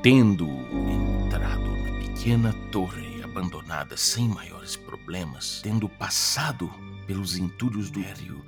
Tendo entrado na pequena torre abandonada sem maiores problemas, tendo passado pelos entulhos do Hério,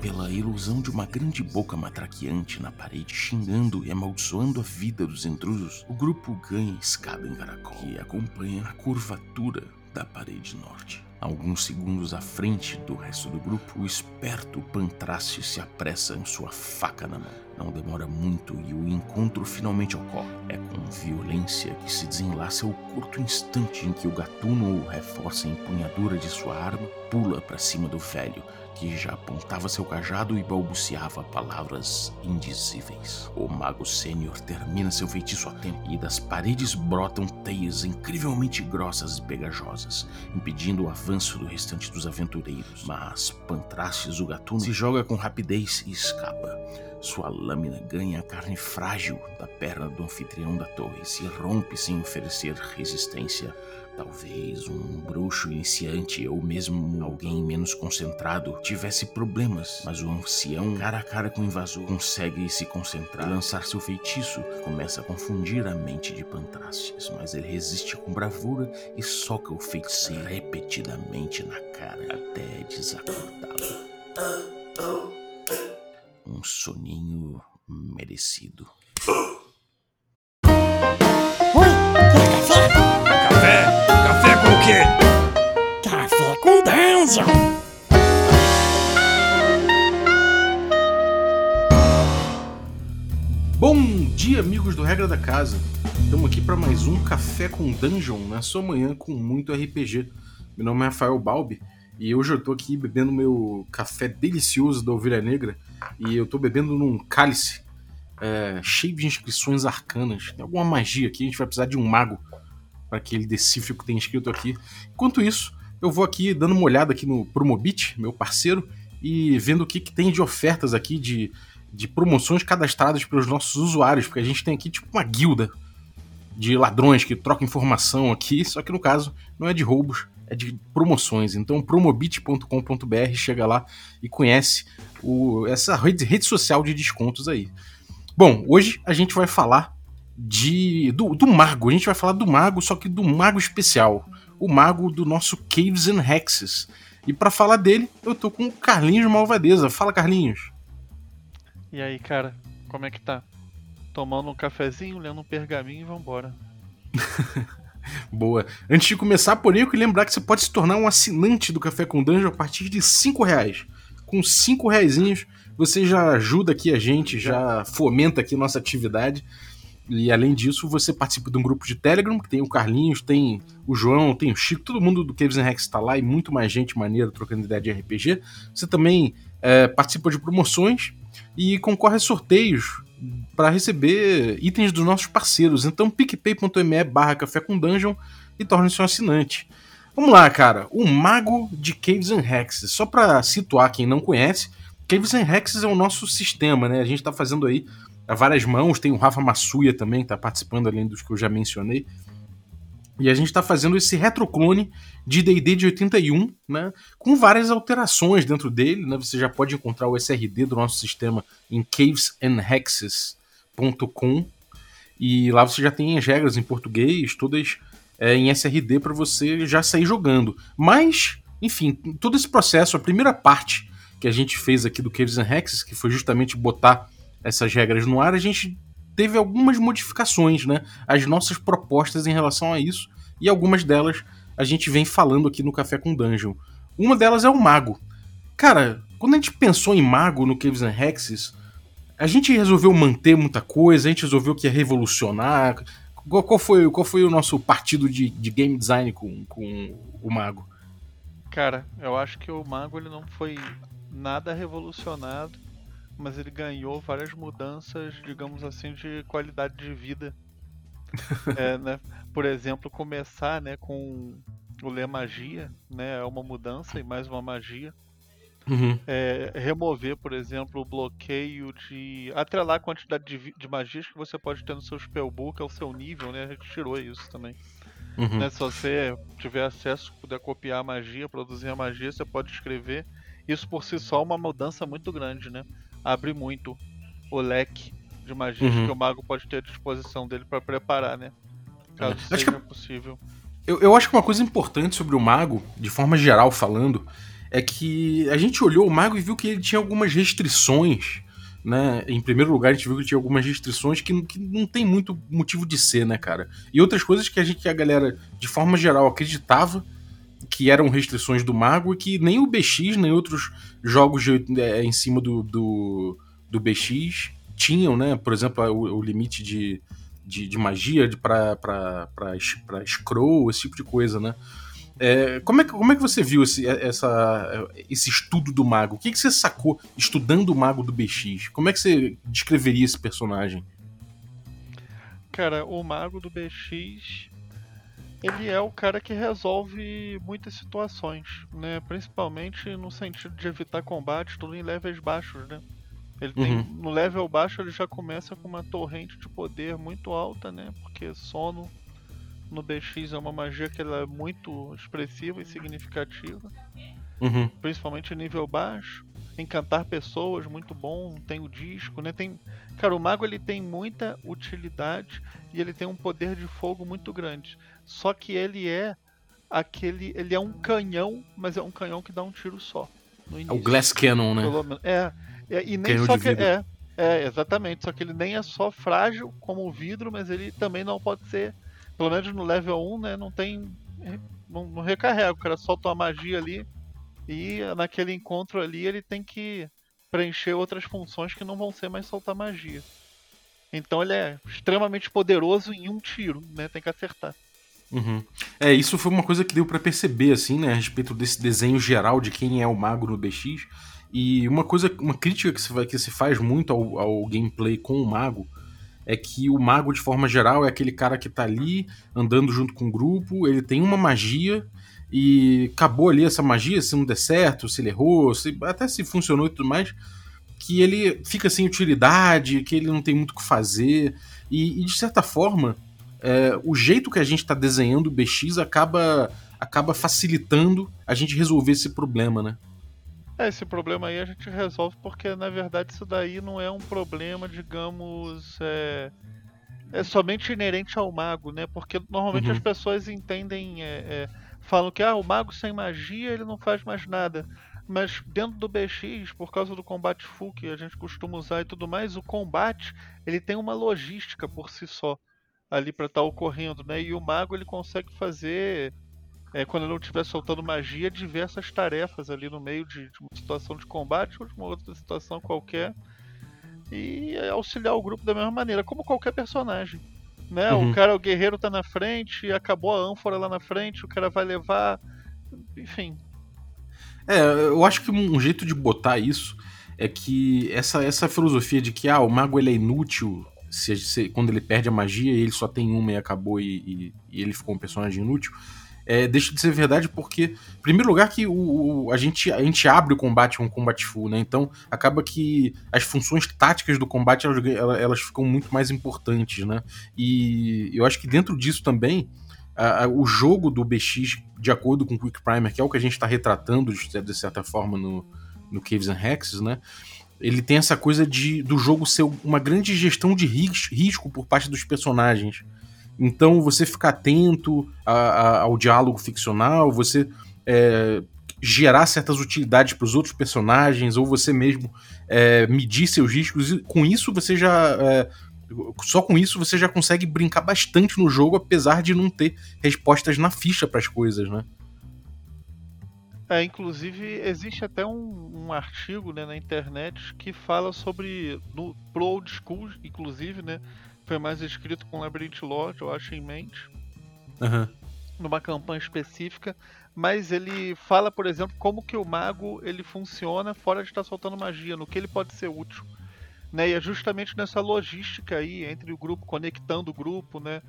pela ilusão de uma grande boca matraqueante na parede, xingando e amaldiçoando a vida dos intrusos, o grupo ganha escada em caracol, que acompanha a curvatura da parede norte. Alguns segundos à frente do resto do grupo, o esperto Pantrace se apressa em sua faca na mão. Não demora muito e o encontro finalmente ocorre. É com violência que se desenlaça o curto instante em que o gatuno reforça a empunhadura de sua arma, pula para cima do velho, que já apontava seu cajado e balbuciava palavras indizíveis. O mago sênior termina seu feitiço a tempo e das paredes brotam teias incrivelmente grossas e pegajosas, impedindo o avanço do restante dos aventureiros. Mas Pantraces, o gatuno, se joga com rapidez e escapa. Sua lâmina ganha a carne frágil da perna do anfitrião da torre e se rompe sem oferecer resistência. Talvez um bruxo iniciante ou mesmo alguém menos concentrado tivesse problemas, mas o ancião, cara a cara com o invasor, consegue se concentrar lançar seu feitiço. Começa a confundir a mente de Pantraces, mas ele resiste com bravura e soca o feiticeiro repetidamente na cara até desacordá-lo um soninho merecido. Oi, quer? Café? Quê? Café com Dungeon. Bom dia, amigos do Regra da Casa. Estamos aqui para mais um Café com Dungeon na sua manhã com muito RPG. Meu nome é Rafael Balbi e hoje eu tô aqui bebendo meu café delicioso da Ovelha Negra e eu tô bebendo num cálice é, cheio de inscrições arcanas. Tem alguma magia aqui, a gente vai precisar de um mago para que ele decifre o que tem escrito aqui. Enquanto isso, eu vou aqui dando uma olhada aqui no Promobit, meu parceiro, e vendo o que, que tem de ofertas aqui de, de promoções cadastradas pelos nossos usuários, porque a gente tem aqui tipo uma guilda de ladrões que trocam informação aqui, só que no caso não é de roubos, é de promoções. Então, promobit.com.br, chega lá e conhece o, essa rede, rede social de descontos aí. Bom, hoje a gente vai falar de do, do mago. A gente vai falar do mago, só que do mago especial. O mago do nosso Caves and Hexes. E para falar dele, eu tô com o Carlinhos Malvadeza. Fala, Carlinhos. E aí, cara, como é que tá? Tomando um cafezinho, lendo um pergaminho e vambora. Boa. Antes de começar, porém, eu lembrar que você pode se tornar um assinante do Café com Dungeon a partir de 5 reais. Com 5 reais você já ajuda aqui a gente, já fomenta aqui nossa atividade. E além disso, você participa de um grupo de Telegram, que tem o Carlinhos, tem o João, tem o Chico, todo mundo do Caves and Rex está lá e muito mais gente maneira trocando ideia de RPG. Você também é, participa de promoções e concorre a sorteios para receber itens dos nossos parceiros. Então, picpay.me barra café com dungeon e torne-se um assinante. Vamos lá, cara. O Mago de Caves and Hexes. Só para situar quem não conhece, Caves and Hexes é o nosso sistema, né? A gente está fazendo aí a várias mãos. Tem o Rafa Massuia também, que tá participando além dos que eu já mencionei. E a gente está fazendo esse retroclone de D&D de 81, né, com várias alterações dentro dele. Né, você já pode encontrar o SRD do nosso sistema em cavesandhexes.com e lá você já tem as regras em português, todas é, em SRD para você já sair jogando. Mas, enfim, todo esse processo, a primeira parte que a gente fez aqui do Caves and Hexes, que foi justamente botar essas regras no ar, a gente teve algumas modificações, né? As nossas propostas em relação a isso, e algumas delas a gente vem falando aqui no Café com Dungeon. Uma delas é o Mago. Cara, quando a gente pensou em Mago no Caves and Hexes, a gente resolveu manter muita coisa, a gente resolveu que ia revolucionar. Qual, qual foi, qual foi o nosso partido de, de game design com, com o Mago? Cara, eu acho que o Mago ele não foi nada revolucionado mas ele ganhou várias mudanças, digamos assim, de qualidade de vida. é, né? Por exemplo, começar né, com o ler magia, né, é uma mudança e mais uma magia. Uhum. É, remover, por exemplo, o bloqueio de. atrelar a quantidade de, de, magias que você pode ter no seu spellbook ao seu nível, né? A gente tirou isso também. Uhum. Né, se você tiver acesso, puder copiar a magia, produzir a magia, você pode escrever. Isso por si só é uma mudança muito grande, né? Abre muito o leque de magias Uhum. que o mago pode ter à disposição dele pra preparar, né? Caso É. Seja que- possível. Eu, eu acho que uma coisa importante sobre o mago, de forma geral falando, é que a gente olhou o mago e viu que ele tinha algumas restrições, né? Em primeiro lugar, a gente viu que tinha algumas restrições que, que não tem muito motivo de ser, né, cara? E outras coisas que a gente, que a galera, de forma geral, acreditava que eram restrições do mago e que nem o BX, nem outros jogos de- é, em cima do, do, do BX tinham, né? Por exemplo, o, o limite de, de, de magia pra scroll, esse tipo de coisa, né? É, como, é que, como é que você viu esse, essa, esse estudo do mago? O que, que você sacou estudando o mago do BX? Como é que você descreveria esse personagem? Cara, o mago do BX, ele é o cara que resolve muitas situações, né? Principalmente no sentido de evitar combate, tudo em levels baixos, né? Ele tem, Uhum. no level baixo ele já começa com uma torrente de poder muito alta, né? Porque sono no BX é uma magia que ela é muito expressiva e significativa, Uhum, principalmente em nível baixo. Encantar pessoas, muito bom. Tem o disco, né? Tem, cara, o mago ele tem muita utilidade e ele tem um poder de fogo muito grande. Só que ele é aquele, ele é um canhão, mas é um canhão que dá um tiro só. É o Glass Cannon, né? Menos. É, é, e nem Canhão só que é, é, exatamente, só que ele nem é só frágil como o vidro, mas ele também não pode ser, pelo menos no level 1, né, não tem não, não recarrega, o cara solta uma magia ali e naquele encontro ali ele tem que preencher outras funções que não vão ser mais soltar magia. Então ele é extremamente poderoso em um tiro, né? Tem que acertar. Uhum. É, isso foi uma coisa que deu pra perceber, assim, né, a respeito desse desenho geral de quem é o mago no BX. E uma coisa, uma crítica que se, vai, que se faz muito ao, ao gameplay com o mago é que o mago, de forma geral, é aquele cara que tá ali andando junto com o grupo, ele tem uma magia e acabou ali essa magia, se não der certo, se ele errou, se, até se funcionou e tudo mais, que ele fica sem utilidade, que ele não tem muito o que fazer. E, e, de certa forma, é, o jeito que a gente está desenhando o BX acaba, acaba facilitando a gente resolver esse problema, né? É, esse problema aí a gente resolve porque na verdade isso daí não é um problema, digamos, é, é somente inerente ao mago, né? Porque normalmente Uhum. as pessoas entendem, é, é, falam que ah, o mago sem magia ele não faz mais nada. Mas dentro do BX, por causa do combate full que a gente costuma usar e tudo mais, o combate ele tem uma logística por si só ali para estar ocorrendo, né? E o mago ele consegue fazer é, quando ele não estiver soltando magia, diversas tarefas ali no meio de, de uma situação de combate ou de uma outra situação qualquer. E é, auxiliar o grupo da mesma maneira, como qualquer personagem. Né? Uhum. O cara, o guerreiro tá na frente, acabou a ânfora lá na frente, o cara vai levar. Enfim. É, eu acho que um jeito de botar isso é que essa, essa filosofia de que ah, o mago ele é inútil se, se- quando ele perde a magia ele só tem uma e acabou e, e- e ele ficou um personagem inútil, é, deixa de ser verdade porque, em primeiro lugar, que o, o- a, gente, a gente abre o combate com um combate full, né? Então acaba que as funções táticas do combate elas, elas- ficam muito mais importantes, né? E eu acho que dentro disso também a- a- o jogo do BX, de acordo com o Quick Primer, que é o que a gente está retratando de, de certa forma no, no Caves and Hexes, né? Ele tem essa coisa de do jogo ser uma grande gestão de ris- risco por parte dos personagens. Então você ficar atento a- a- ao diálogo ficcional, você é, gerar certas utilidades para os outros personagens, ou você mesmo é, medir seus riscos. E com isso você já. é, só com isso você já consegue brincar bastante no jogo, apesar de não ter respostas na ficha para as coisas, né? É, inclusive, existe até um, um artigo né, na internet que fala sobre. No, pro old school, inclusive, né? Foi mais escrito com Labyrinth Lord, eu acho, em mente. Aham. numa campanha específica, mas ele fala, por exemplo, como que o mago ele funciona fora de estar soltando magia, no que ele pode ser útil. Né? E é justamente nessa logística aí, entre o grupo, conectando o grupo, né?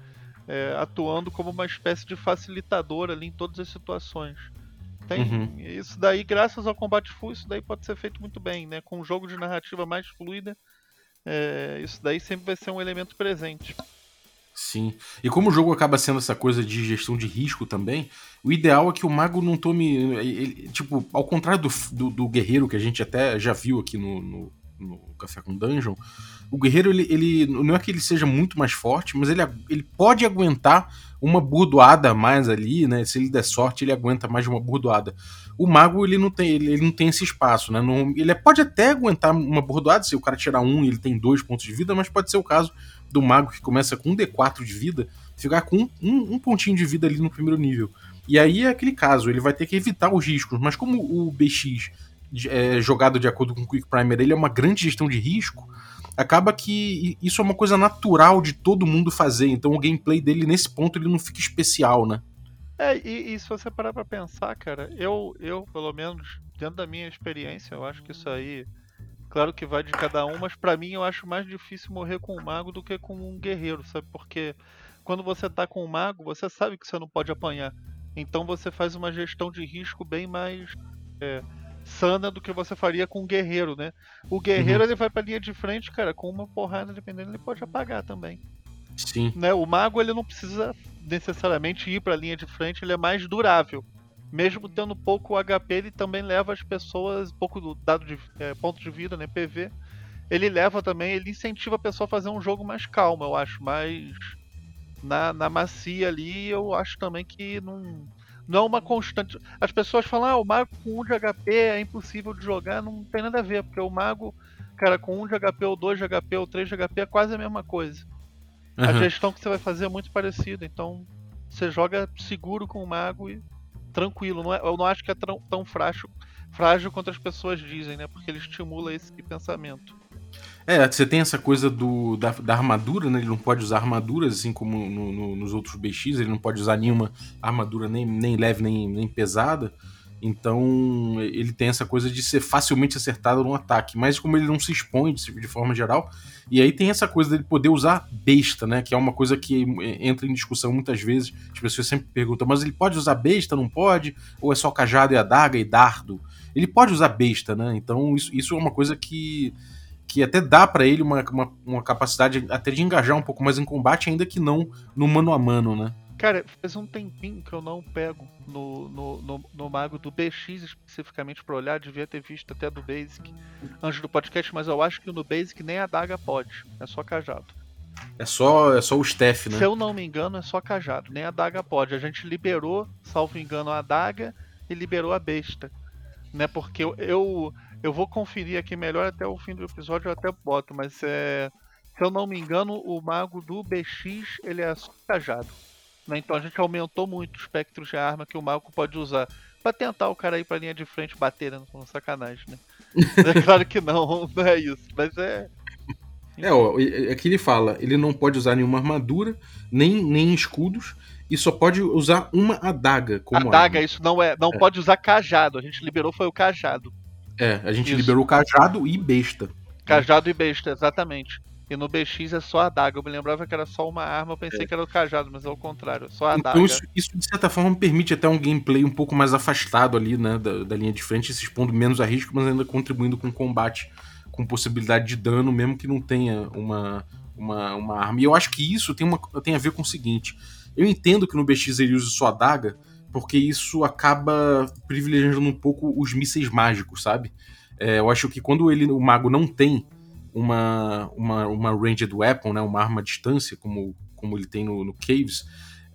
É, atuando como uma espécie de facilitador ali em todas as situações. Tem Uhum. isso daí, graças ao combate full, isso daí pode ser feito muito bem, né? Com um jogo de narrativa mais fluida, é, isso daí sempre vai ser um elemento presente. Sim. E como o jogo acaba sendo essa coisa de gestão de risco também, o ideal é que o mago não tome. ele- tipo, ao contrário do, do, do guerreiro que a gente até já viu aqui no, no, no Café com Dungeon, o guerreiro, ele, ele não é que ele seja muito mais forte, mas ele, ele pode aguentar uma burdoada a mais ali, né? Se ele der sorte, ele aguenta mais de uma burdoada. O mago, ele não tem, ele, ele não tem esse espaço, né? Não, ele pode até aguentar uma burdoada, se o cara tirar um ele tem dois pontos de vida, mas pode ser o caso do mago que começa com um D4 de vida, ficar com um, um pontinho de vida ali no primeiro nível. E aí é aquele caso, ele vai ter que evitar os riscos, mas como o BX é, jogado de acordo com o Quick Primer, ele é uma grande gestão de risco, acaba que isso é uma coisa natural de todo mundo fazer. Então o gameplay dele nesse ponto ele não fica especial, né? É, e, e se você parar pra pensar, cara, eu, eu, pelo menos, dentro da minha experiência, eu acho que isso aí. Claro que vai de cada um, mas para mim eu acho mais difícil morrer com um mago do que com um guerreiro, sabe? Porque quando você tá com um mago, você sabe que você não pode apanhar. Então você faz uma gestão de risco bem mais. É, sana do que você faria com um guerreiro, né? O guerreiro uhum. ele vai pra linha de frente, cara, com uma porrada, dependendo, ele pode apagar também. Sim. Né? O mago ele não precisa necessariamente ir pra linha de frente, ele é mais durável. Mesmo tendo pouco HP, ele também leva as pessoas, pouco do dado de é, ponto de vida, né? PV. Ele leva também, ele incentiva a pessoa a fazer um jogo mais calmo, eu acho, mais na, na macia ali, eu acho também que não não é uma constante. As pessoas falam, ah, o mago com 1 de HP é impossível de jogar, não tem nada a ver, porque o mago, cara, com 1 de HP ou 2 de HP ou 3 de HP é quase a mesma coisa. Uhum. A gestão que você vai fazer é muito parecida, então você joga seguro com o mago e tranquilo. Não é, eu não acho que é tão, tão frágil, frágil quanto as pessoas dizem, né? Porque ele estimula esse pensamento. É, você tem essa coisa do, da, da, armadura, né? Ele não pode usar armaduras, assim como no, no, nos outros BX, ele não pode usar nenhuma armadura nem, nem leve nem, nem pesada. Então ele tem essa coisa de ser facilmente acertado no ataque, mas como ele não se expõe de, forma geral, e aí tem essa coisa dele poder usar besta, né? Que é uma coisa que entra em discussão muitas vezes. As pessoas sempre perguntam, mas ele pode usar besta, não pode? Ou é só cajado e adaga e dardo? Ele pode usar besta, né? Então isso, isso é uma coisa que que até dá para ele uma, uma, uma, capacidade até de engajar um pouco mais em combate, ainda que não no mano a mano, né? Cara, faz um tempinho que eu não pego no, no, no, no mago do BX especificamente para olhar, devia ter visto até do Basic antes do podcast, mas eu acho que no Basic nem a daga pode, é só cajado. É só, é só o Steph, né? Se eu não me engano, é só cajado, nem a daga pode. A gente liberou, salvo engano, a daga e liberou a besta. Né? Porque eu, eu eu vou conferir aqui melhor até o fim do episódio, eu até boto, mas é, se eu não me engano, o mago do BX ele é só cajado. Né? Então a gente aumentou muito o espectro de arma que o mago pode usar para tentar o cara ir pra linha de frente bater, né? Com sacanagem, né? é claro que não, não é isso, mas é. É, ó, é que ele fala, ele não pode usar nenhuma armadura, nem, nem escudos, e só pode usar uma adaga como Adaga, arma. isso não é. Não é. pode usar cajado. A gente liberou foi o cajado. É, a gente Isso. liberou cajado e besta. Cajado e besta, exatamente. E no BX é só a adaga. Eu me lembrava que era só uma arma, eu pensei é. que era o cajado, mas é o contrário, só a então, adaga. Isso, isso, de certa forma, permite até um gameplay um pouco mais afastado ali, né, da, da linha de frente, se expondo menos a risco, mas ainda contribuindo com o combate, com possibilidade de dano, mesmo que não tenha uma, uma, uma arma. E eu acho que isso tem, uma, tem a ver com o seguinte: eu entendo que no BX ele use só a adaga, porque isso acaba privilegiando um pouco os mísseis mágicos, sabe? É, eu acho que quando ele, o mago não tem uma, uma, uma ranged weapon, né, uma arma à distância, como, como ele tem no, no Caves,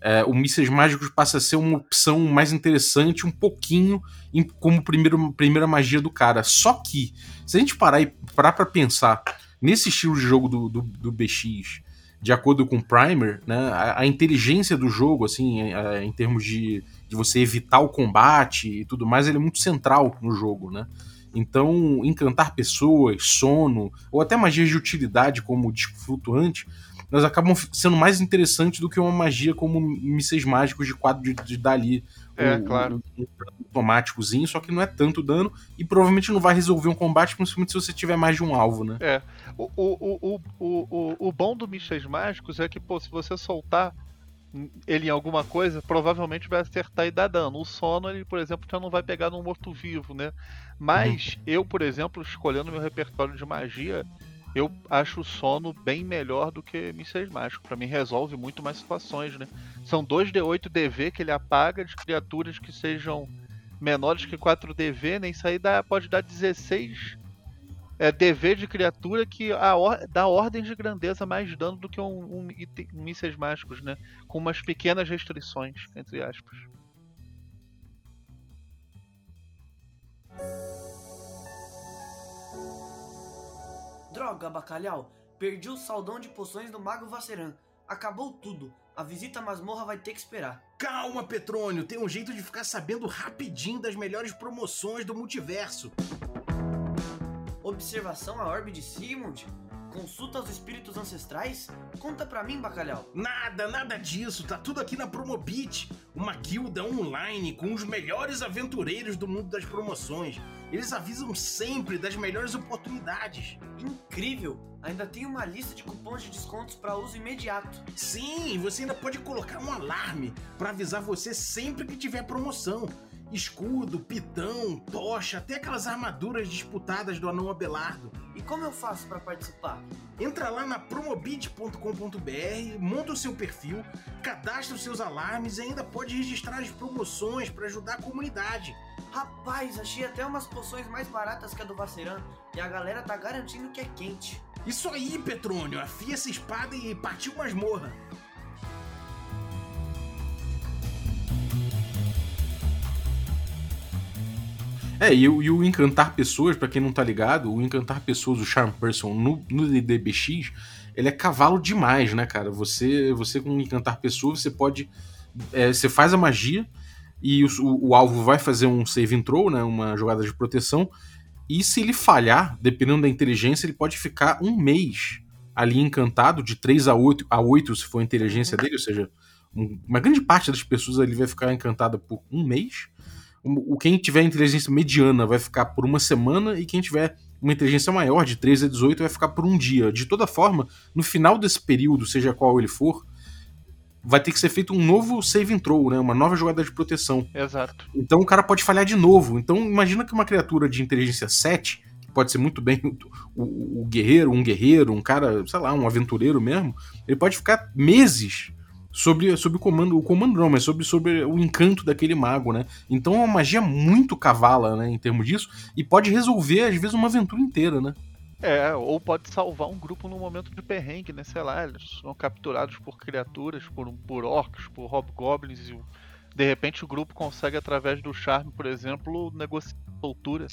é, o mísseis mágicos passa a ser uma opção mais interessante, um pouquinho em, como primeiro, primeira magia do cara. Só que, se a gente parar e parar pra pensar nesse estilo de jogo do, do, do BX, de acordo com o Primer, né, a, a inteligência do jogo, assim, em, em termos de de você evitar o combate e tudo mais, ele é muito central no jogo, né? Então, encantar pessoas, sono, ou até magias de utilidade, como o disco flutuante, elas acabam sendo mais interessantes do que uma magia como mísseis mágicos de quadro de, de dar ali é, um, claro. um, um automáticozinho, só que não é tanto dano e provavelmente não vai resolver um combate, principalmente se você tiver mais de um alvo, né? É. O, o, o, o, o, o bom do mísseis mágicos é que, pô, se você soltar ele em alguma coisa, provavelmente vai acertar e dar dano. O sono, ele, por exemplo, já não vai pegar num morto-vivo, né? Mas uhum. eu, por exemplo, escolhendo meu repertório de magia, eu acho o sono bem melhor do que mísseis mágicos. Para mim resolve muito mais situações, né? São 2d8 DV que ele apaga de criaturas que sejam menores que 4 DV, né? Isso aí dá, pode dar 16 é dever de criatura que a or dá ordem de grandeza mais dano do que um, um, um mísseis mágicos, né? Com umas pequenas restrições, entre aspas. Droga, bacalhau! Perdi o saldão de poções do Mago Vaceran. Acabou tudo. A visita à masmorra vai ter que esperar. Calma, Petrônio, tem um jeito de ficar sabendo rapidinho das melhores promoções do multiverso. Observação à orbe de Sigmund? Consulta aos espíritos ancestrais? Conta pra mim, bacalhau. Nada, nada disso. Tá tudo aqui na Promobit, uma guilda online com os melhores aventureiros do mundo das promoções. Eles avisam sempre das melhores oportunidades. Incrível! Ainda tem uma lista de cupons de descontos para uso imediato. Sim, você ainda pode colocar um alarme para avisar você sempre que tiver promoção escudo, pitão, tocha, até aquelas armaduras disputadas do anão Abelardo. E como eu faço para participar? Entra lá na promobit.com.br, monta o seu perfil, cadastra os seus alarmes e ainda pode registrar as promoções para ajudar a comunidade. Rapaz, achei até umas poções mais baratas que a do Vaceran e a galera tá garantindo que é quente. Isso aí, Petrônio, afia essa espada e partiu masmorra. É, e, o- e o encantar pessoas, pra quem não tá ligado, o encantar pessoas, o Charm Person no, no DDBX, ele é cavalo demais, né, cara? Você, você com encantar pessoas, você pode. é, você faz a magia e o, o- o alvo vai fazer um save throw, né? Uma jogada de proteção. E se ele falhar, dependendo da inteligência, ele pode ficar um mês ali encantado, de 3 a 8, a 8 se for a inteligência dele, ou seja, um- uma grande parte das pessoas ali vai ficar encantada por um mês. O, quem tiver inteligência mediana vai ficar por uma semana e quem tiver uma inteligência maior, de 13 a 18, vai ficar por um dia. De toda forma, no final desse período, seja qual ele for, vai ter que ser feito um novo save and throw, né? Uma nova jogada de proteção. Exato. Então o cara pode falhar de novo. Então imagina que uma criatura de inteligência 7, que pode ser muito bem o, o- o guerreiro, um guerreiro, um cara, sei lá, um aventureiro mesmo, ele pode ficar meses sobre, sobre o comando, o comando não, mas sobre, sobre o encanto daquele mago, né? Então é uma magia muito cavala, né, em termos disso, e pode resolver, às vezes, uma aventura inteira, né? É, ou pode salvar um grupo num momento de perrengue, né? Sei lá, eles são capturados por criaturas, por, por orcs, por hobgoblins, e de repente o grupo consegue, através do charme, por exemplo, negociar soltura.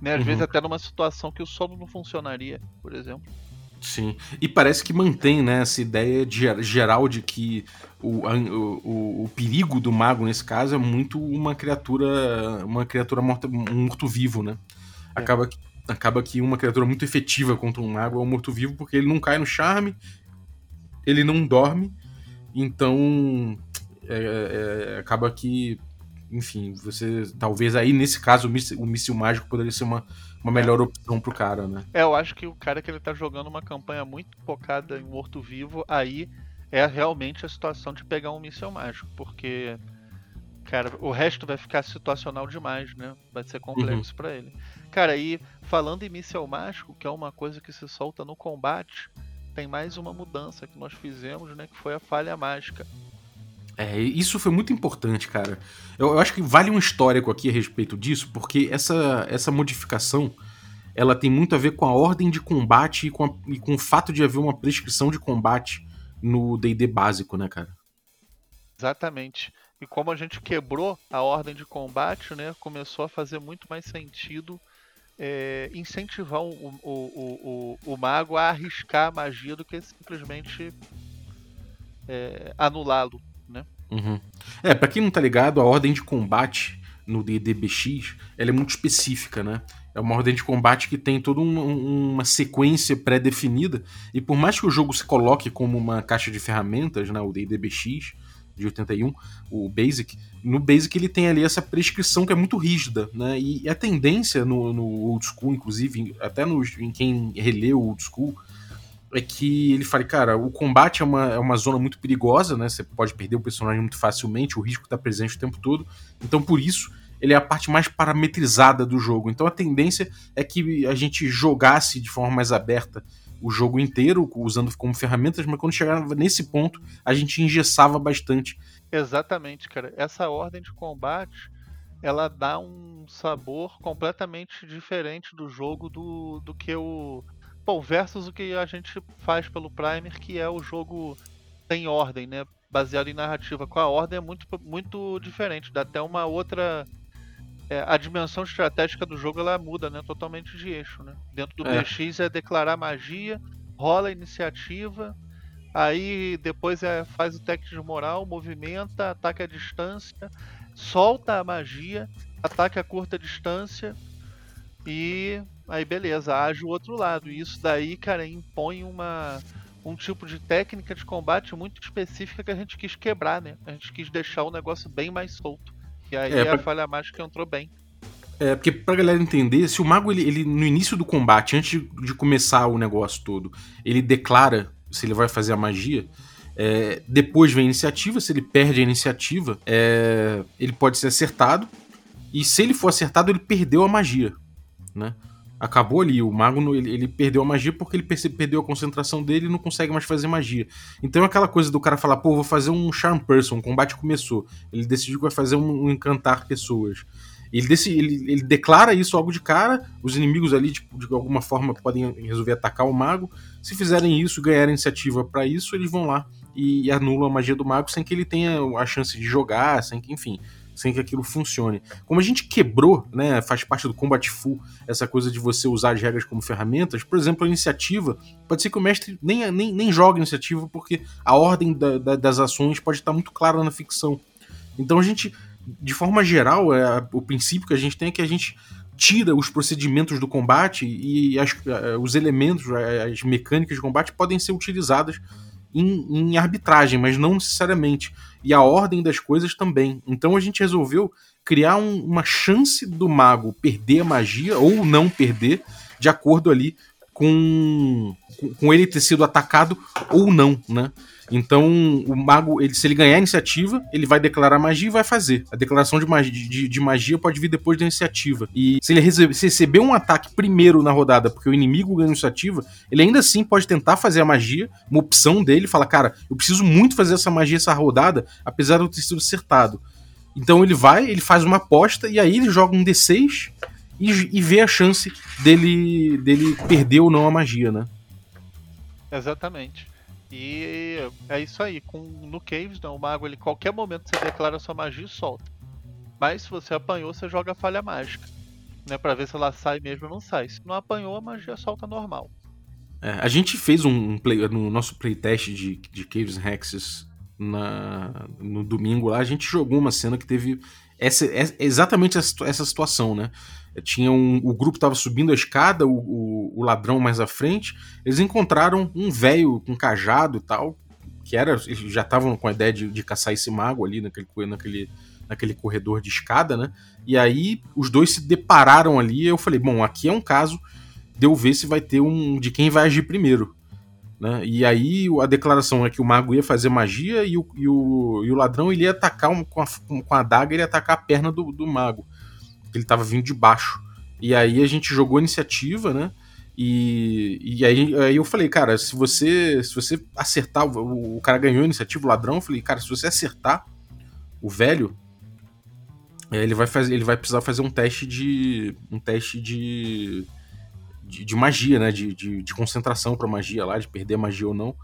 Né? Às Uhum. vezes até numa situação que o sono não funcionaria, por exemplo. Sim. E parece que mantém, né, essa ideia de- geral de que o, a- o, o- perigo do mago, nesse caso, é muito uma criatura. Uma criatura morta, um morto-vivo, né? Acaba, que- acaba que uma criatura muito efetiva contra um mago é um morto-vivo, porque ele não cai no charme, ele não dorme, então. é- é- acaba que. Enfim, você. Talvez aí, nesse caso, o míssil, o míssil mágico poderia ser uma, uma melhor opção pro cara, né? É, eu acho que o cara que ele tá jogando uma campanha muito focada em morto-vivo, aí é realmente a situação de pegar um míssil mágico, porque, cara, o resto vai ficar situacional demais, né? Vai ser complexo pra ele. Cara, e falando em míssil mágico, que é uma coisa que se solta no combate, tem mais uma mudança que nós fizemos, né? Que foi a falha mágica. É, isso foi muito importante, cara. Eu, eu acho que vale um histórico aqui a respeito disso, porque essa, essa modificação ela tem muito a ver com a ordem de combate e com, a- e com o fato de haver uma prescrição de combate no D&D básico, né, cara? Exatamente. E como a gente quebrou a ordem de combate, né, começou a fazer muito mais sentido é, incentivar o, o, o, o, mago a arriscar a magia do que simplesmente é, anulá-lo. Né? Uhum. É, pra quem não tá ligado, a ordem de combate no D&D BX, ela é muito específica, né? É uma ordem de combate que tem toda uma, uma sequência pré-definida, e por mais que o jogo se coloque como uma caixa de ferramentas, né, o D&D BX de 81, o Basic, no Basic ele tem ali essa prescrição que é muito rígida, né? E a tendência no, no Old School, inclusive, até nos, em quem releu o Old School, é que ele fala, cara, o combate é uma, é uma zona muito perigosa, né? Você pode perder o personagem muito facilmente, o risco tá presente o tempo todo. Então, por isso, ele é a parte mais parametrizada do jogo. Então, a tendência é que a gente jogasse de forma mais aberta o jogo inteiro, usando como ferramentas, mas quando chegava nesse ponto, a gente engessava bastante. Exatamente, cara. Essa ordem de combate ela dá um sabor completamente diferente do jogo do, do que o. Bom, versus o que a gente faz pelo Primer, que é o jogo sem ordem, né? Baseado em narrativa. Com a ordem é muito, muito diferente, dá até uma outra. É, a dimensão estratégica do jogo ela muda, né? Totalmente de eixo, né? Dentro do É. BX é declarar magia, rola a iniciativa, aí depois é, faz o teste de moral, movimenta, ataca a distância, solta a magia, ataque a curta distância e aí beleza, age o outro lado. E isso daí, cara, impõe uma um tipo de técnica de combate muito específica que a gente quis quebrar, né? A gente quis deixar o negócio bem mais solto. E aí É, a pra- falha mágica entrou bem. É, porque pra galera entender, se o mago, ele, ele, no início do combate, antes de, de começar o negócio todo, ele declara se ele vai fazer a magia, é, depois vem a iniciativa, se ele perde a iniciativa, é, ele pode ser acertado, e se ele for acertado, ele perdeu a magia, né? Acabou ali, o mago ele, ele perdeu a magia porque ele perdeu a concentração dele e não consegue mais fazer magia. Então é aquela coisa do cara falar, pô, vou fazer um Charm Person, o combate começou. Ele decidiu que vai fazer um, um encantar pessoas. Ele, desse, ele, ele declara isso logo de cara, os inimigos ali, tipo, de alguma forma, podem resolver atacar o mago. Se fizerem isso, ganharem iniciativa pra isso, eles vão lá e, e anulam a magia do mago sem que ele tenha a chance de jogar, sem que, enfim, sem que aquilo funcione. Como a gente quebrou, né, faz parte do Combat Full, essa coisa de você usar as regras como ferramentas, por exemplo, a iniciativa, pode ser que o mestre nem, nem, nem jogue a iniciativa, porque a ordem da- da- das ações pode estar muito clara na ficção. Então a gente, de forma geral, é, o princípio que a gente tem é que a gente tira os procedimentos do combate e as- eh, os elementos, eh, as mecânicas de combate podem ser utilizadas em, em arbitragem, mas não necessariamente. E a ordem das coisas também. Então a gente resolveu criar um- uma chance do mago perder a magia ou não perder, de acordo ali com, com- com ele ter sido atacado ou não, né? Então, o mago, ele, se ele ganhar a iniciativa, ele vai declarar magia e vai fazer. A declaração de magia, de, de magia pode vir depois da iniciativa. E se ele receber um ataque primeiro na rodada, porque o inimigo ganha a iniciativa, ele ainda assim pode tentar fazer a magia, uma opção dele, fala, cara, eu preciso muito fazer essa magia essa rodada, apesar de eu ter sido acertado. Então ele vai, ele faz uma aposta e aí ele joga um D6 e, e vê a chance dele, dele perder ou não a magia, né? Exatamente. E é isso aí. Com, no Caves, não, o mago, ele qualquer momento você declara sua magia e solta. Mas se você apanhou, você joga a falha mágica. Né, pra ver se ela sai mesmo ou não sai. Se não apanhou, a magia solta normal. É, a gente fez um play, no nosso playtest de, de Caves and Hexes na, no domingo lá, a gente jogou uma cena que teve essa, exatamente essa, essa situação, né? Tinha um, o grupo tava subindo a escada, o, o, o ladrão mais à frente, eles encontraram um velho com cajado e tal, que era, eles já estavam com a ideia de, de caçar esse mago ali naquele, naquele, naquele corredor de escada, né? E aí os dois se depararam ali, eu falei, bom, aqui é um caso de eu ver se vai ter um de quem vai agir primeiro. Né? E aí a declaração é que o mago ia fazer magia e o, e o, e o ladrão ele ia atacar um- com, a, com a adaga, ele ia atacar a perna do, do mago. Que Ele tava vindo de baixo. E aí a gente jogou a iniciativa, né? E, e aí, aí eu falei, cara, se você se você acertar, o, o cara ganhou a iniciativa, o ladrão, eu falei, cara, se você acertar o velho, é, ele vai fazer, ele vai precisar fazer um teste de um teste de de, de magia, né? De, de, de concentração pra magia lá, de perder a magia ou não.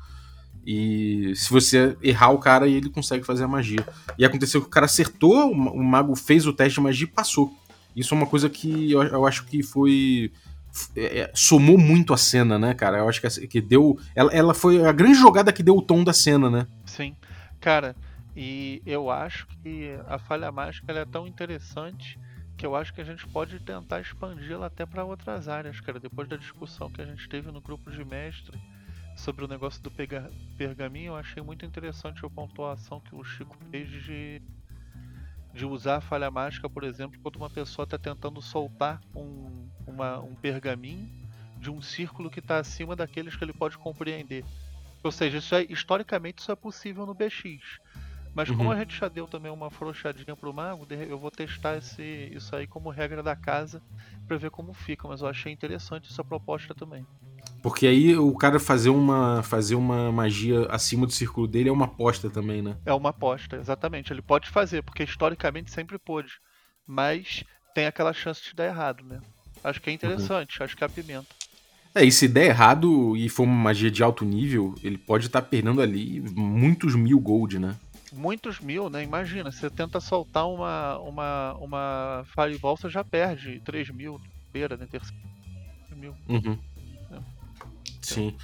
E se você errar o cara, ele consegue fazer a magia. E aconteceu que o cara acertou, o mago fez o teste de magia e passou. Isso é uma coisa que eu, eu acho que foi. é, é, somou muito a cena, né, cara? Eu acho que, que deu. Ela, ela foi a grande jogada que deu o tom da cena, né? Sim. Cara, e eu acho que a falha mágica é tão interessante que eu acho que a gente pode tentar expandi-la até para outras áreas, cara. Depois da discussão que a gente teve no grupo de mestre sobre o negócio do pergaminho, eu achei muito interessante a pontuação que o Chico fez de, de usar a falha mágica, por exemplo, quando uma pessoa está tentando soltar um, uma- um pergaminho de um círculo que está acima daqueles que ele pode compreender. Ou seja, isso é, historicamente isso é possível no BX. Mas como Uhum. a gente já deu também uma frouxadinha pro mago, eu vou testar esse, isso aí como regra da casa pra ver como fica. Mas eu achei interessante essa proposta também. Porque aí o cara fazer uma, fazer uma magia acima do círculo dele é uma aposta também, né? É uma aposta, exatamente. Ele pode fazer, porque historicamente sempre pôde. mas tem aquela chance de dar errado, né? Acho que é interessante, acho que é a pimenta. É, e se der errado e for uma magia de alto nível, ele pode estar perdendo ali muitos mil gold, né? Muitos mil, né? Imagina, você tenta soltar uma, uma, uma Fireball, você já perde 3 mil, beira, né? Terceiro mil. Uhum. Sim.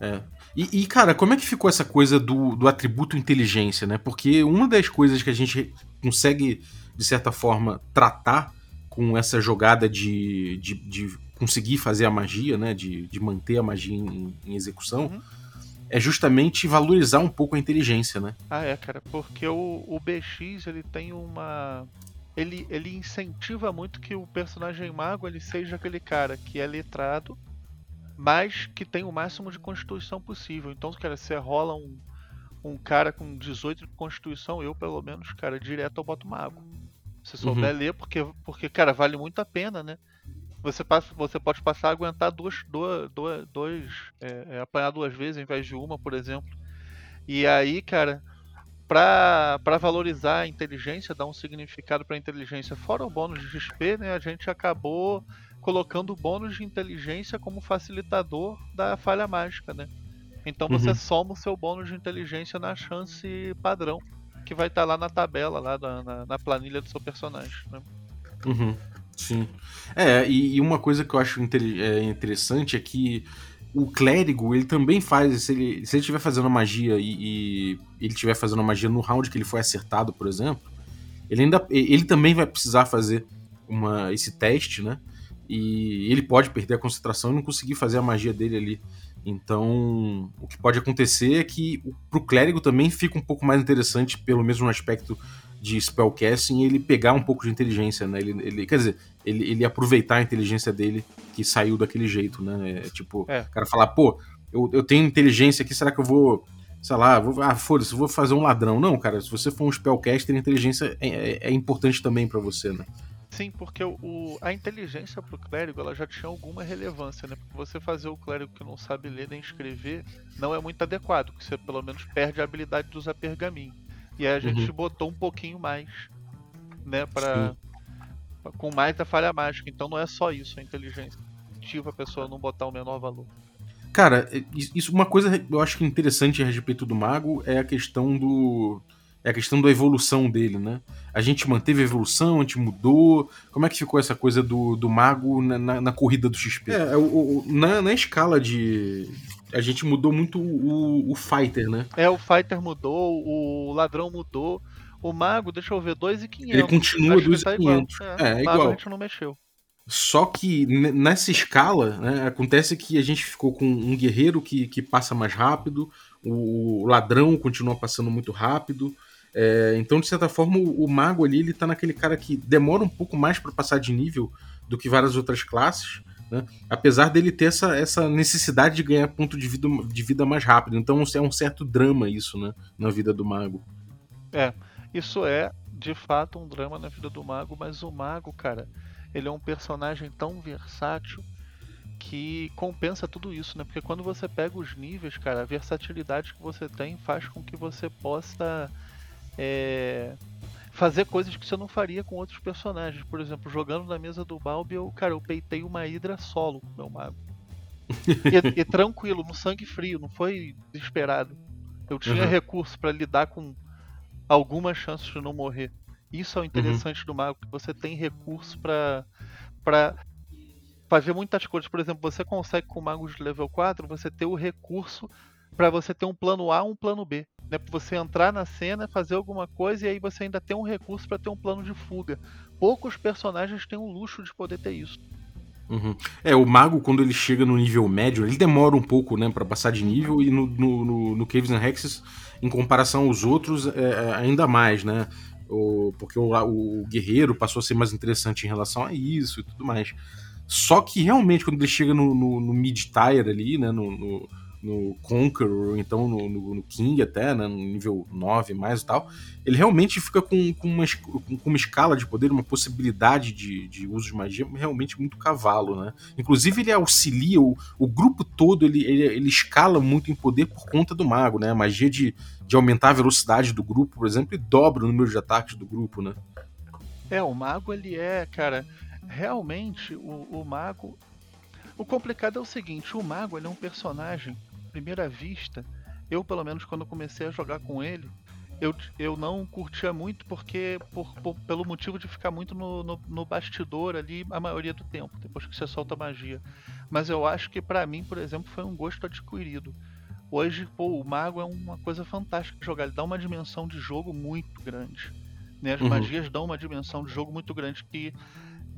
É. E, e, cara, como é que ficou essa coisa do, do atributo inteligência, né? Porque uma das coisas que a gente consegue, de certa forma, tratar com essa jogada de, de, de conseguir fazer a magia, né? De, de manter a magia em, em execução, Uhum. é justamente valorizar um pouco a inteligência, né? Ah, é, cara, porque o, o BX ele tem uma. Ele, ele incentiva muito que o personagem mago ele seja aquele cara que é letrado, mas que tem o máximo de constituição possível. Então, cara, você rola um, um cara com 18 de constituição, eu pelo menos, cara, direto eu boto mago. Se souber ler, porque, porque, cara, vale muito a pena, né? Você, passa, você pode passar a aguentar duas, duas, duas, dois, é, é, apanhar duas vezes ao invés de uma, por exemplo. E aí, cara, pra valorizar a inteligência, dar um significado pra inteligência, fora o bônus de XP, né? A gente acabou colocando o bônus de inteligência como facilitador da falha mágica, né? Então você Uhum. soma o seu bônus de inteligência na chance padrão, que vai estar lá na tabela, lá na, na, na planilha do seu personagem, né? Uhum, sim. É, e, e uma coisa que eu acho é, interessante é que o clérigo, ele também faz, se ele, se ele estiver fazendo magia e, e ele estiver fazendo magia no round que ele foi acertado, por exemplo, ele ainda ele também vai precisar fazer uma, esse teste, né? E ele pode perder a concentração e não conseguir fazer a magia dele ali. Então, o que pode acontecer é que o- pro clérigo também fica um pouco mais interessante, pelo menos no aspecto de spellcasting, ele pegar um pouco de inteligência, né? Ele, ele- quer dizer, ele, ele aproveitar a inteligência dele que saiu daquele jeito, né? É, tipo, É. o cara falar, pô, eu, eu tenho inteligência aqui, será que eu vou. Sei lá, vou, ah, foda-se, eu vou fazer um ladrão. Não, cara, se você for um spellcaster, a inteligência é, é- é importante também pra você, né? Sim, porque o, a inteligência pro clérigo ela já tinha alguma relevância, né? Porque você fazer o clérigo que não sabe ler nem escrever não é muito adequado, porque você pelo menos perde a habilidade de usar pergaminho. E aí a gente botou um pouquinho mais, né, pra, com mais da falha mágica. Então não é só isso, a inteligência ativa a pessoa não botar o menor valor. Cara, isso uma coisa eu acho que interessante a respeito do mago é a questão do é a questão da evolução dele, né? A gente manteve a evolução, a gente mudou. Como é que ficou essa coisa do, do mago na, na, na corrida do XP? É, o- o- na, na escala de. A gente mudou muito o, o fighter, né? É, o fighter mudou, o ladrão mudou. O mago, deixa eu ver, 2,500. Ele continua Acho que 2,500. tá É, igual. é o mago igual. a gente não mexeu. Só que ne- nessa escala, né, acontece que a gente ficou com um guerreiro que, que passa mais rápido, o ladrão continua passando muito rápido. É, então, de certa forma, o, o mago ali ele tá naquele cara que demora um pouco mais para passar de nível do que várias outras classes, né? Apesar dele ter essa, essa necessidade de ganhar ponto de vida, de vida mais rápido. Então é um certo drama isso, né? Na vida do mago. Isso é, de fato, um drama na vida do mago, mas o mago, cara, ele é um personagem tão versátil que compensa tudo isso, né? Porque quando você pega os níveis, cara, a versatilidade que você tem faz com que você possa é, fazer coisas que você não faria com outros personagens. Por exemplo, jogando na mesa do Balbi, eu, cara, eu peitei uma hidra solo com o meu mago. E, e tranquilo, no sangue frio, não foi desesperado. Eu tinha Uhum. recurso pra lidar com algumas chances de não morrer. Isso é o interessante do mago, que você tem recurso pra para fazer muitas coisas. Por exemplo, você consegue com magos de level 4, você ter o recurso pra você ter um plano A, um plano B, né? Pra você entrar na cena, fazer alguma coisa e aí você ainda tem um recurso pra ter um plano de fuga. Poucos personagens têm o luxo de poder ter isso. Uhum. É, o mago, quando ele chega no nível médio, ele demora um pouco, né, para passar de nível, e no, no, no, no Caves and Hexes, em comparação aos outros, é, é ainda mais, né? O, porque o, o guerreiro passou a ser mais interessante em relação a isso e tudo mais. Só que realmente, quando ele chega no, no, no mid-tier ali, né, no, no, Conqueror, então no, no, no King até, né, no nível 9 mais e tal, ele realmente fica com, com, uma, com uma escala de poder, uma possibilidade de, de uso de magia realmente muito cavalo, né? Inclusive ele auxilia, o, o grupo todo ele, ele, ele escala muito em poder por conta do mago, né? A magia de, de aumentar a velocidade do grupo, por exemplo, e dobra o número de ataques do grupo, né? É, o mago ele é, cara, realmente o, o mago. O complicado é o seguinte, o mago ele é um personagem, à primeira vista, eu pelo menos quando comecei a jogar com ele, eu, eu não curtia muito porque por, por- pelo motivo de ficar muito no, no, no bastidor ali a maioria do tempo, depois que você solta a magia. Mas eu acho que pra mim, por exemplo, foi um gosto adquirido. Hoje, pô, o mago é uma coisa fantástica de jogar, ele dá uma dimensão de jogo muito grande. Né? As Uhum. magias dão uma dimensão de jogo muito grande que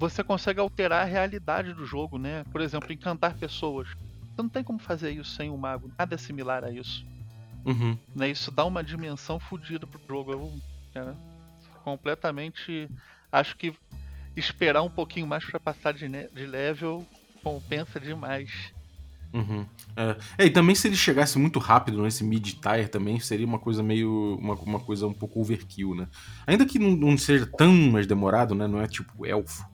você consegue alterar a realidade do jogo, né? Por exemplo, encantar pessoas. Você não tem como fazer isso sem o mago, nada é similar a isso Uhum. né? Isso dá uma dimensão fodida pro jogo. Eu, cara, completamente acho que esperar um pouquinho mais pra passar de, de level compensa demais. Uhum. É. É, e também se ele chegasse muito rápido nesse mid-tier também seria uma coisa meio. Uma, uma coisa um pouco overkill, né? Ainda que não, não seja tão mais demorado, né? Não é tipo elfo.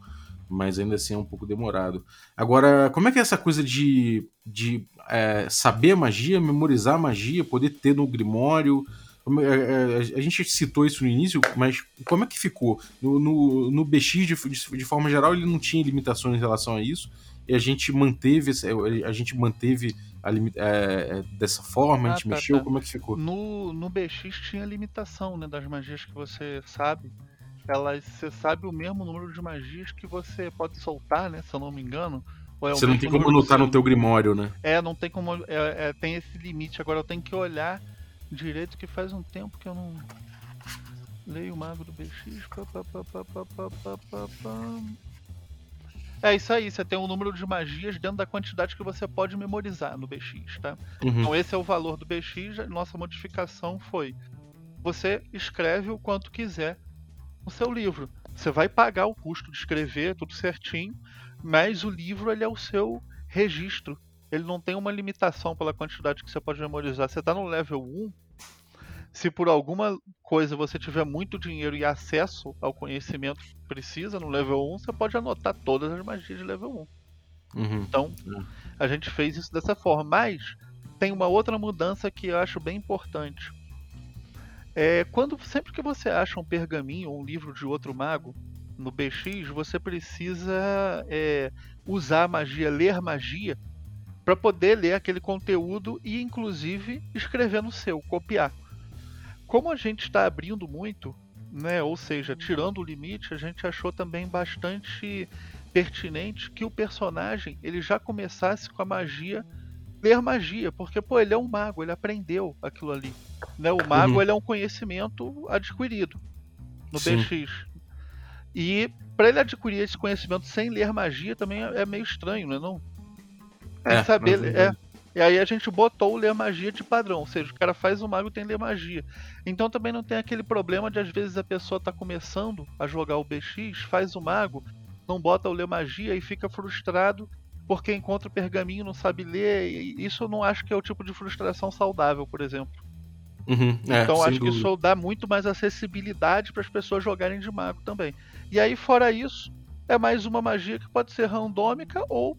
Mas ainda assim é um pouco demorado. Agora, como é que é essa coisa de, de é, saber a magia, memorizar a magia, poder ter no Grimório? É- é, a gente citou isso no início, mas como é que ficou? No, no, no BX, de, de, de forma geral, ele não tinha limitações em relação a isso e a gente manteve esse- a gente manteve a é, é, dessa forma, a Ah, gente tá, mexeu, tá. como é que ficou? No, no BX tinha limitação, né? Das magias que você sabe elas você sabe o mesmo número de magias que você pode soltar, né? Se eu não me engano. É você não tem como anotar no teu grimório, né? É, não tem como. É, é, tem esse limite. Agora eu tenho que olhar direito que faz um tempo que eu não. Leio o mago do BX. Pá, pá, pá, é isso aí, você tem um número de magias dentro da quantidade que você pode memorizar no BX, tá? Uhum. Então esse é o valor do BX, nossa modificação foi. Você escreve o quanto quiser no seu livro. Você vai pagar o custo de escrever tudo certinho, mas o livro ele é o seu registro. Ele não tem uma limitação pela quantidade que você pode memorizar. Você está no level 1. Se por alguma coisa você tiver muito dinheiro e acesso ao conhecimento que precisa no level 1, você pode anotar todas as magias de level 1. Uhum. Então, a gente fez isso dessa forma. Mas tem uma outra mudança que eu acho bem importante. É, quando sempre que você acha um pergaminho ou um livro de outro mago no BX, você precisa é, usar magia, ler magia, para poder ler aquele conteúdo e, inclusive, escrever no seu, copiar. Como a gente está abrindo muito, né, ou seja, tirando o limite, a gente achou também bastante pertinente que o personagem ele já começasse com a magia ler magia, porque pô, ele é um mago, ele aprendeu aquilo ali, né? O mago Uhum. ele é um conhecimento adquirido no Sim. BX. E para ele adquirir esse conhecimento sem ler magia também é é meio estranho, né, não? É, saber, mas- é. E aí a gente botou o ler magia de padrão, ou seja, o cara faz o mago tem ler magia. Então também não tem aquele problema de às vezes a pessoa tá começando a jogar o BX, faz o mago, não bota o ler magia e fica frustrado porque encontra o pergaminho, não sabe ler. E isso eu não acho que é o tipo de frustração saudável, por exemplo. Uhum. É, então acho que dúvida. isso dá muito mais acessibilidade para as pessoas jogarem de mago também. E aí, fora isso, é mais uma magia que pode ser randômica ou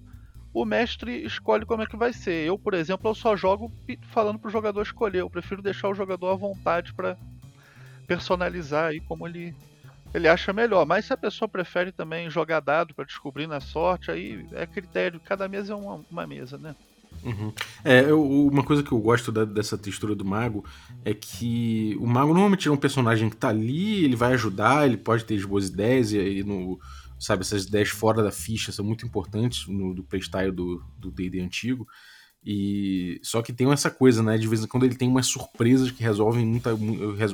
o mestre escolhe como é que vai ser. Eu, por exemplo, eu só jogo falando pro jogador escolher. Eu prefiro deixar o jogador à vontade para personalizar aí como ele ele acha melhor. Mas se a pessoa prefere também jogar dado para descobrir na sorte, aí é critério. Cada mesa é uma, uma mesa, né? Uhum. É, eu- uma coisa que eu gosto da- dessa textura do mago é que o mago normalmente é um personagem que tá ali, ele vai ajudar, ele pode ter as boas ideias, e aí no. Sabe, essas ideias fora da ficha são muito importantes no do playstyle do D&D antigo. E só que tem essa coisa, né? De vez em quando ele tem umas surpresas que resolvem muita,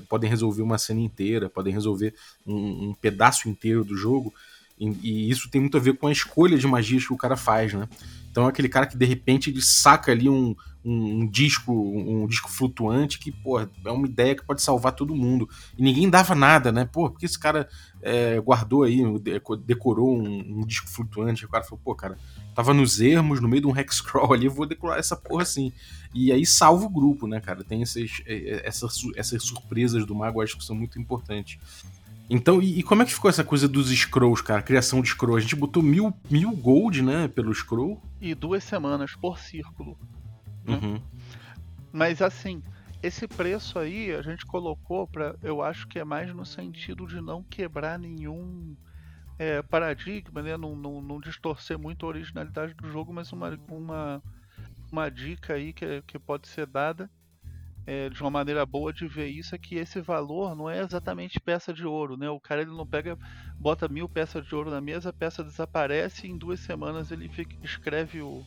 podem resolver uma cena inteira, podem resolver um, um pedaço inteiro do jogo. E, e isso tem muito a ver com a escolha de magias que o cara faz, né? Então é aquele cara que de repente ele saca ali um, um, disco, um, disco flutuante que, pô, é uma ideia que pode salvar todo mundo. E ninguém dava nada, né? Pô, porque esse cara é, guardou aí, deco- decorou um, um disco flutuante. E o cara falou, pô, cara, tava nos ermos, no meio de um hexcrawl ali, eu vou decorar essa porra assim. E aí salva o grupo, né, cara? Tem esses, é, é, essas, su- essas surpresas do mago, acho que são muito importantes. Então, e, e como é que ficou essa coisa dos scrolls, cara? Criação de scroll. A gente botou mil, mil gold, né, pelo scroll. E duas semanas por círculo. Uhum. Mas assim, esse preço aí a gente colocou para, eu acho que é mais no sentido de não quebrar nenhum é, paradigma, né? Não, não, não, distorcer muito a originalidade do jogo, mas uma, uma, uma dica aí que, que pode ser dada é, de uma maneira boa de ver isso é que esse valor não é exatamente peça de ouro, né? O cara ele não pega, bota mil peças de ouro na mesa, a peça desaparece e em duas semanas ele fica, escreve o,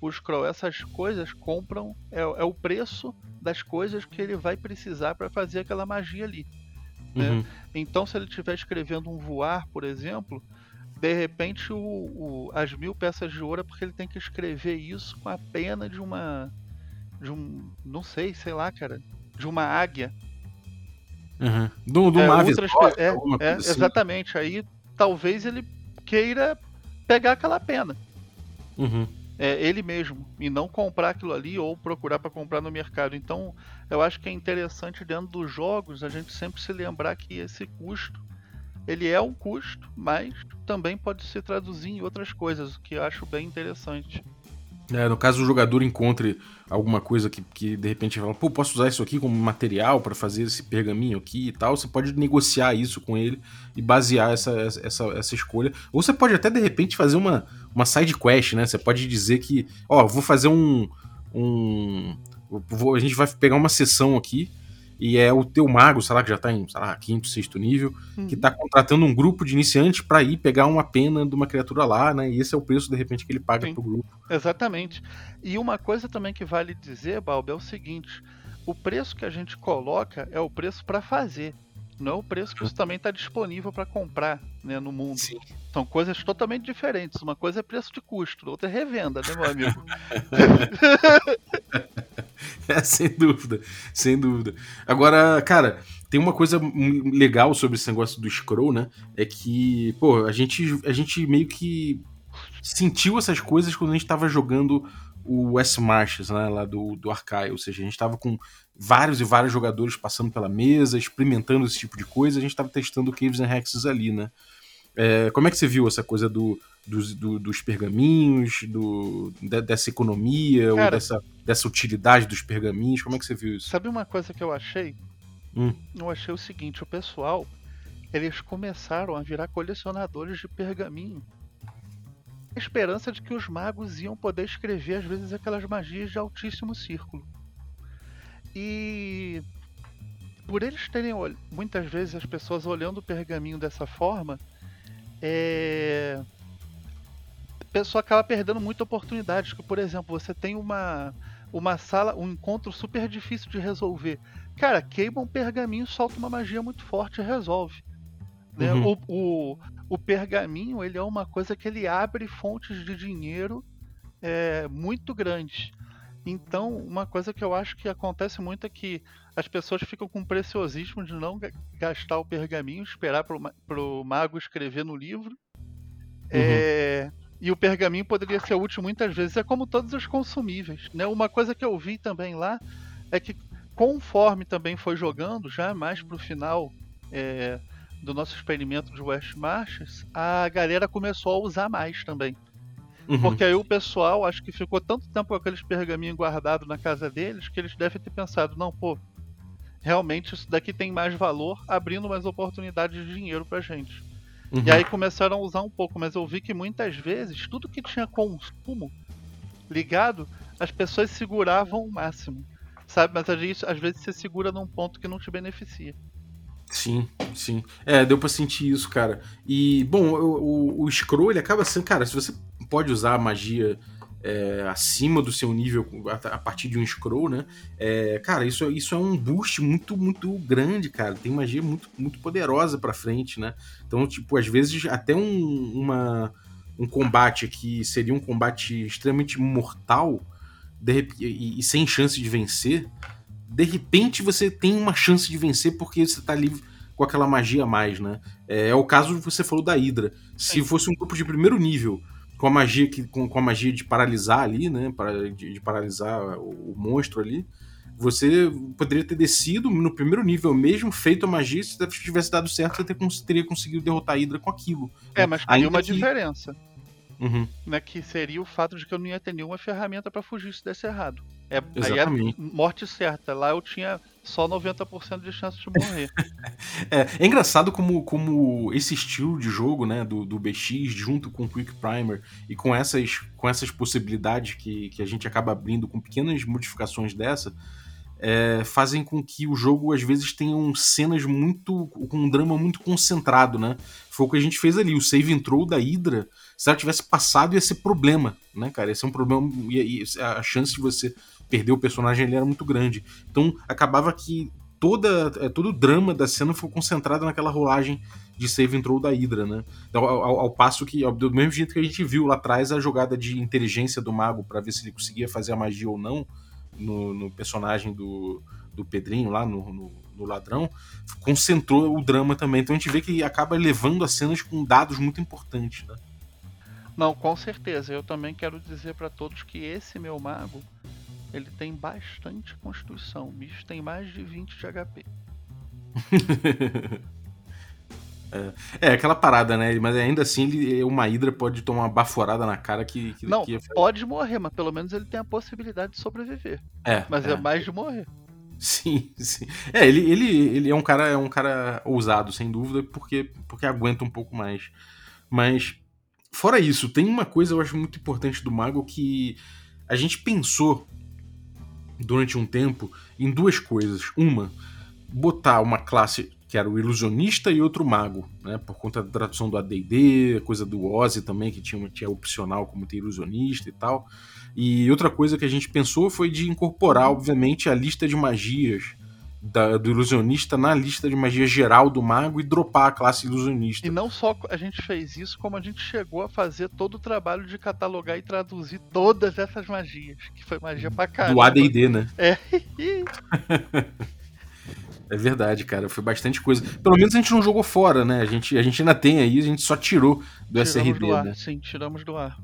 o scroll. Essas coisas compram, é, é o preço das coisas que ele vai precisar para fazer aquela magia ali. Né? Uhum. Então, se ele estiver escrevendo um voar, por exemplo, de repente o, o, as mil peças de ouro é porque ele tem que escrever isso com a pena de uma de um. Não sei, sei lá, cara. De uma águia. Uhum. Do, do é, uma outras, é, é assim. Exatamente. Aí talvez ele queira pegar aquela pena. Uhum. É, ele mesmo. E não comprar aquilo ali ou procurar para comprar no mercado. Então, eu acho que é interessante dentro dos jogos a gente sempre se lembrar que esse custo ele é um custo, mas também pode se traduzir em outras coisas, o que eu acho bem interessante. É, no caso o jogador encontre alguma coisa que, que de repente fala, pô, posso usar isso aqui como material para fazer esse pergaminho aqui e tal, você pode negociar isso com ele e basear essa, essa, essa escolha. Ou você pode até de repente fazer uma, uma side quest, né? Você pode dizer que, ó, vou fazer um. um vou, a gente vai pegar uma sessão aqui e é o teu mago, sei lá, que já tá em, sei lá, quinto, sexto nível, uhum. que tá contratando um grupo de iniciantes para ir pegar uma pena de uma criatura lá, né? E esse é o preço, de repente, que ele paga Sim. pro grupo. Exatamente. E uma coisa também que vale dizer, Balbo, é o seguinte: o preço que a gente coloca é o preço para fazer. Não é o preço que isso também está disponível para comprar né, no mundo. Sim. São coisas totalmente diferentes. Uma coisa é preço de custo, outra é revenda, né, meu amigo? É, sem dúvida, sem dúvida. Agora, cara, tem uma coisa legal sobre esse negócio do scroll, né? É que, pô, a gente, a gente meio que sentiu essas coisas quando a gente tava jogando o S Marches, né, lá do, do Arcai, ou seja, a gente tava com vários e vários jogadores passando pela mesa, experimentando esse tipo de coisa, a gente tava testando Caves and Hexes ali, né? É, como é que você viu essa coisa do, dos, do, dos pergaminhos, do, de, dessa economia, Cara, ou dessa, dessa utilidade dos pergaminhos? Como é que você viu isso? Sabe uma coisa que eu achei? Hum. Eu achei o seguinte, o pessoal, eles começaram a virar colecionadores de pergaminho. A esperança de que os magos iam poder escrever, às vezes, aquelas magias de altíssimo círculo. E por eles terem muitas vezes as pessoas olhando o pergaminho dessa forma, é... a pessoa acaba perdendo muita oportunidade. Que, por exemplo, você tem uma, uma sala, um encontro super difícil de resolver. Cara, queima um pergaminho, solta uma magia muito forte e resolve. Né? Uhum. O, o, o, pergaminho ele é uma coisa que ele abre fontes de dinheiro é, muito grandes. Então, uma coisa que eu acho que acontece muito é que as pessoas ficam com preciosismo de não gastar o pergaminho, esperar para o mago escrever no livro. Uhum. É, e o pergaminho poderia ser útil muitas vezes, é como todos os consumíveis. Né? Uma coisa que eu vi também lá é que, conforme também foi jogando, já mais para o final é, do nosso experimento de West Marches, a galera começou a usar mais também. Uhum. Porque aí o pessoal, acho que ficou tanto tempo com aqueles pergaminhos guardados na casa deles, que eles devem ter pensado, não, pô, realmente isso daqui tem mais valor, abrindo mais oportunidades de dinheiro pra gente. Uhum. E aí começaram a usar um pouco, mas eu vi que muitas vezes, tudo que tinha consumo ligado, as pessoas seguravam o máximo. Sabe? Mas às vezes você segura num ponto que não te beneficia. Sim, sim. É, deu pra sentir isso, cara. E, bom, o, o, o Scroll, ele acaba sendo. Cara, se você pode usar a magia é, acima do seu nível a, partir de um scroll, né? É, cara, isso, isso é um boost muito, muito grande, cara. Tem magia muito, muito poderosa pra frente, né? Então, tipo, às vezes até um, uma, um combate que seria um combate extremamente mortal de, e, e, sem chance de vencer, de repente você tem uma chance de vencer porque você tá ali com aquela magia a mais, né? É, é o caso que você falou da Hydra. Se fosse um grupo de primeiro nível com a magia que com, com a magia de paralisar ali, né, para de, de paralisar o, o, monstro ali, você poderia ter descido no primeiro nível mesmo, feito a magia, se tivesse dado certo, você ter, teria conseguido derrotar a Hydra com aquilo. É, mas tem uma que... diferença. Uhum. Né, que seria o fato de que eu não ia ter nenhuma ferramenta para fugir se desse errado. É, aí é Exatamente. morte certa. Lá eu tinha só 90% de chance de morrer. É, é engraçado como, como esse estilo de jogo, né, do, do BX, junto com o Quick Primer e com essas, com essas possibilidades que, que a gente acaba abrindo com pequenas modificações dessa, é, fazem com que o jogo às vezes tenha cenas muito. com um drama muito concentrado, né? Foi o que a gente fez ali. O save entrou da Hydra, se ela tivesse passado, ia ser problema, né, cara? Ia ser um problema. E a chance de você perder o personagem ali era muito grande. Então acabava que toda, é, todo o drama da cena foi concentrado naquela rolagem de save entrou da Hydra, né? Então, ao, ao, passo que, do mesmo jeito que a gente viu lá atrás a jogada de inteligência do mago para ver se ele conseguia fazer a magia ou não no, no personagem do, do Pedrinho lá, no, no, no, ladrão, concentrou o drama também. Então a gente vê que acaba levando as cenas com dados muito importantes, né? Não, com certeza. Eu também quero dizer para todos que esse meu mago ele tem bastante constituição. O bicho tem mais de 20 de HP. é, é, aquela parada, né? Mas ainda assim, ele, uma Hydra pode tomar uma baforada na cara que. que não, que pode morrer, mas pelo menos ele tem a possibilidade de sobreviver. É. Mas é, é mais de morrer. Sim, sim. É, ele, ele, ele é um cara é um cara ousado, sem dúvida, porque, porque aguenta um pouco mais. Mas, fora isso, tem uma coisa eu acho muito importante do Mago que a gente pensou durante um tempo em duas coisas. Uma, botar uma classe que era o ilusionista e outro mago, né? Por conta da tradução do AD&D, coisa do Ozzy também, que tinha, tinha opcional como ter ilusionista e tal. E outra coisa que a gente pensou foi de incorporar, obviamente, a lista de magias da, do ilusionista na lista de magia geral do mago e dropar a classe ilusionista. E não só a gente fez isso, como a gente chegou a fazer todo o trabalho de catalogar e traduzir todas essas magias, que foi magia pra caramba. Do AD&D, né? É. é verdade, cara. Foi bastante coisa. Pelo menos a gente não jogou fora, né? A gente, a gente ainda tem aí, a gente só tirou do tiramos SRD, do ar, né? Sim, tiramos do ar.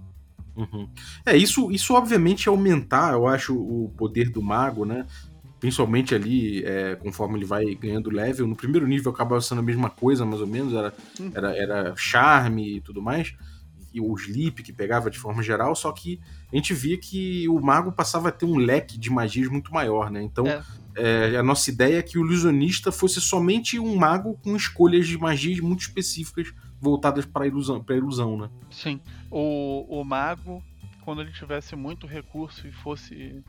Uhum. É, isso, isso obviamente é aumentar, eu acho, o poder do mago, né? Principalmente ali, é, conforme ele vai ganhando level. No primeiro nível acaba sendo a mesma coisa, mais ou menos, era, hum. era, era charme e tudo mais, e o sleep que pegava de forma geral, só que a gente via que o mago passava a ter um leque de magias muito maior, né? Então, é. É, a nossa ideia é que o ilusionista fosse somente um mago com escolhas de magias muito específicas voltadas para a ilusão, ilusão, né? Sim. O, o mago, quando ele tivesse muito recurso e fosse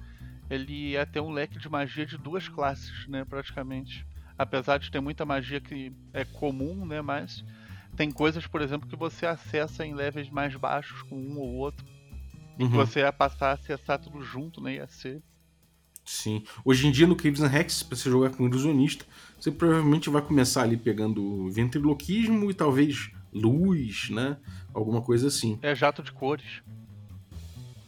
ele ia ter um leque de magia de duas classes, né, praticamente. Apesar de ter muita magia que é comum, né, mas tem coisas, por exemplo, que você acessa em levels mais baixos com um ou outro. E uhum. você ia passar a acessar tudo junto, né, ia ser. Sim. Hoje em dia no Caves and Rex, pra você jogar com ilusionista, você provavelmente vai começar ali pegando ventriloquismo e talvez luz, né? Alguma coisa assim. É jato de cores.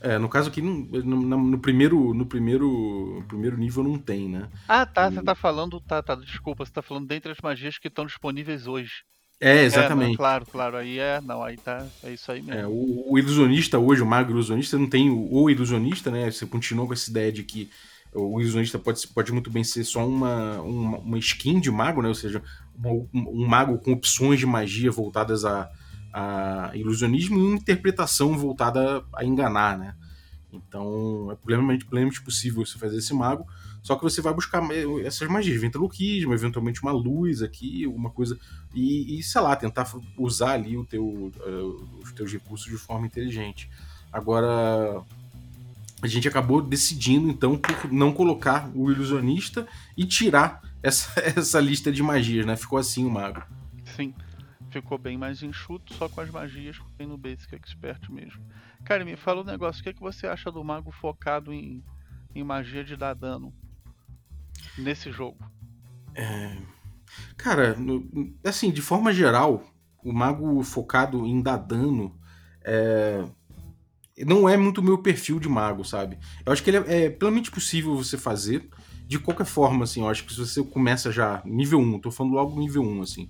É, no caso aqui, no, no, no, primeiro, no primeiro, primeiro nível não tem, né? Ah, tá, e... você tá falando, tá, tá, desculpa, você tá falando dentre as magias que estão disponíveis hoje. É, exatamente. É, não, claro, claro, aí é, não, aí tá, é isso aí mesmo. É, o, o, ilusionista hoje, o mago ilusionista, não tem o, o, ilusionista, né? Você continua com essa ideia de que o ilusionista pode, pode muito bem ser só uma, uma, uma skin de mago, né? Ou seja, um, um mago com opções de magia voltadas a a ilusionismo e interpretação voltada a enganar, né? Então é plenamente, plenamente possível você fazer esse mago, só que você vai buscar essas magias, ventriloquismo, eventualmente uma luz aqui, alguma coisa, e, e sei lá, tentar usar ali o teu, uh, os teus recursos de forma inteligente. Agora, a gente acabou decidindo então por não colocar o ilusionista e tirar essa, essa lista de magias, né? Ficou assim o mago. Sim ficou bem mais enxuto, só com as magias que tem no Basic Expert mesmo. Cara, me fala um negócio, o que, é que você acha do mago focado em, em magia de dar dano nesse jogo? É... Cara, assim, de forma geral, o mago focado em dar dano é... não é muito meu perfil de mago, sabe? Eu acho que ele é, é plenamente possível você fazer. De qualquer forma, assim, eu acho que se você começa já nível 1, tô falando logo nível 1, assim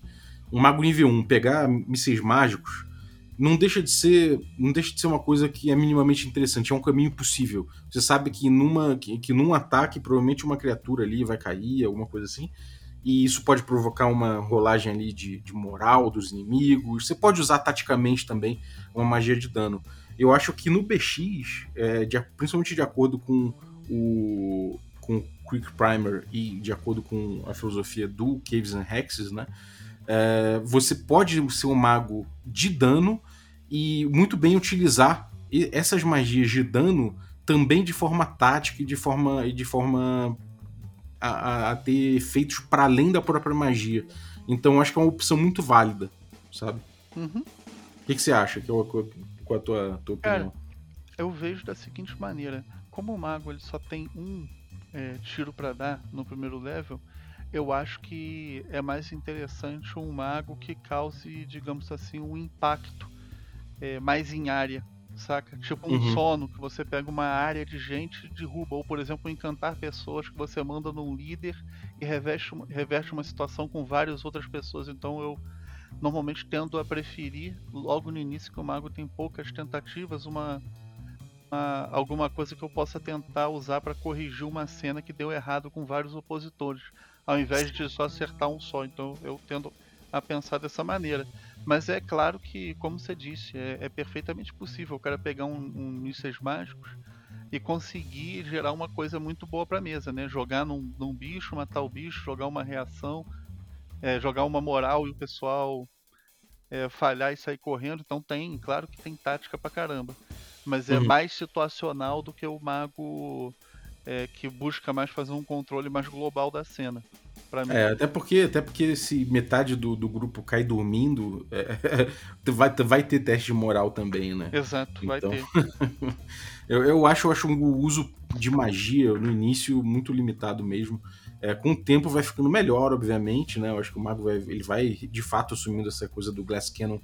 um mago nível 1 pegar mísseis mágicos não deixa de ser não deixa de ser uma coisa que é minimamente interessante é um caminho possível você sabe que numa que, que num ataque provavelmente uma criatura ali vai cair alguma coisa assim e isso pode provocar uma rolagem ali de, de moral dos inimigos você pode usar taticamente também uma magia de dano eu acho que no BX é, de, principalmente de acordo com o com Quick Primer e de acordo com a filosofia do Caves and Hexes, né? É, você pode ser um mago de dano e muito bem utilizar essas magias de dano também de forma tática e de forma, e de forma a, a ter efeitos para além da própria magia. Então acho que é uma opção muito válida, sabe? Uhum. O que, que você acha? Qual, qual a tua, tua opinião? Cara, eu vejo da seguinte maneira: como o mago ele só tem um é, tiro para dar no primeiro level, eu acho que é mais interessante um mago que cause, digamos assim, um impacto é, mais em área, saca? Tipo um Uhum. sono, que você pega uma área de gente e derruba, ou por exemplo, encantar pessoas que você manda num líder e reveste uma, reverte uma situação com várias outras pessoas. Então eu normalmente tendo a preferir, logo no início que o mago tem poucas tentativas, uma, uma- alguma coisa que eu possa tentar usar para corrigir uma cena que deu errado com vários opositores, ao invés de só acertar um só. Então eu tendo a pensar dessa maneira. Mas é claro que, como você disse, é, é perfeitamente possível o cara pegar um, um mísseis mágicos e conseguir gerar uma coisa muito boa pra mesa, né? Jogar num, num bicho, matar o bicho, jogar uma reação, é, jogar uma moral e o pessoal é, falhar e sair correndo. Então tem, claro que tem tática pra caramba. Mas é Uhum. mais situacional do que o mago é, que busca mais fazer um controle mais global da cena. É, até porque, até porque se metade do, do grupo cai dormindo, é, vai, vai ter teste de moral também, né? Exato, vai Então, ter. Eu, eu acho, eu acho o uso de magia no início muito limitado mesmo. É, com o tempo vai ficando melhor, obviamente, né? Eu acho que o mago vai, ele vai de fato assumindo essa coisa do Glass Cannon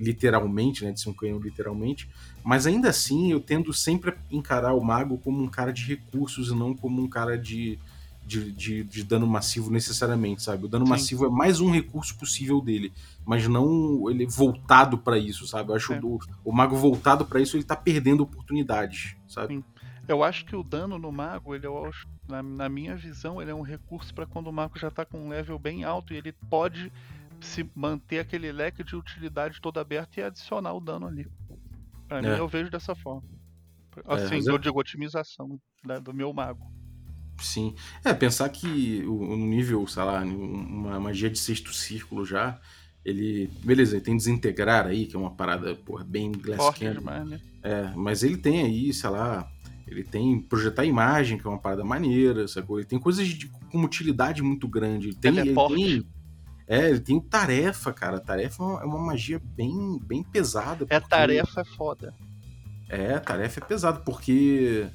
literalmente, né? De ser um canhão literalmente. Mas ainda assim, eu tendo sempre a encarar o mago como um cara de recursos e não como um cara de, de, de, de dano massivo necessariamente, sabe? O dano Sim. massivo é mais um recurso possível dele, mas não ele voltado pra isso, sabe? Eu acho É. o, o mago voltado pra isso, ele tá perdendo oportunidades, sabe? Sim. Eu acho que o dano no mago, ele eu acho- na, na minha visão, ele é um recurso para quando o mago já tá com um level bem alto e ele pode se manter aquele leque de utilidade todo aberto e adicionar o dano ali. Pra mim, É. eu vejo dessa forma. Assim, mas eu é- digo otimização né, do meu mago. Sim. É, pensar que o, no nível, sei lá, uma magia de sexto círculo já, ele. Beleza, ele tem desintegrar aí, que é uma parada, porra, bem Glass Forte demais, né? É, mas ele tem aí, sei lá, ele tem projetar imagem, que é uma parada maneira, sacou? Ele tem coisas de, com utilidade muito grande. Ele tem, ele tem, é, ele tem tarefa, cara. Tarefa é uma, é uma magia bem, bem pesada. É porque- tarefa foda. É, tarefa é pesada, porque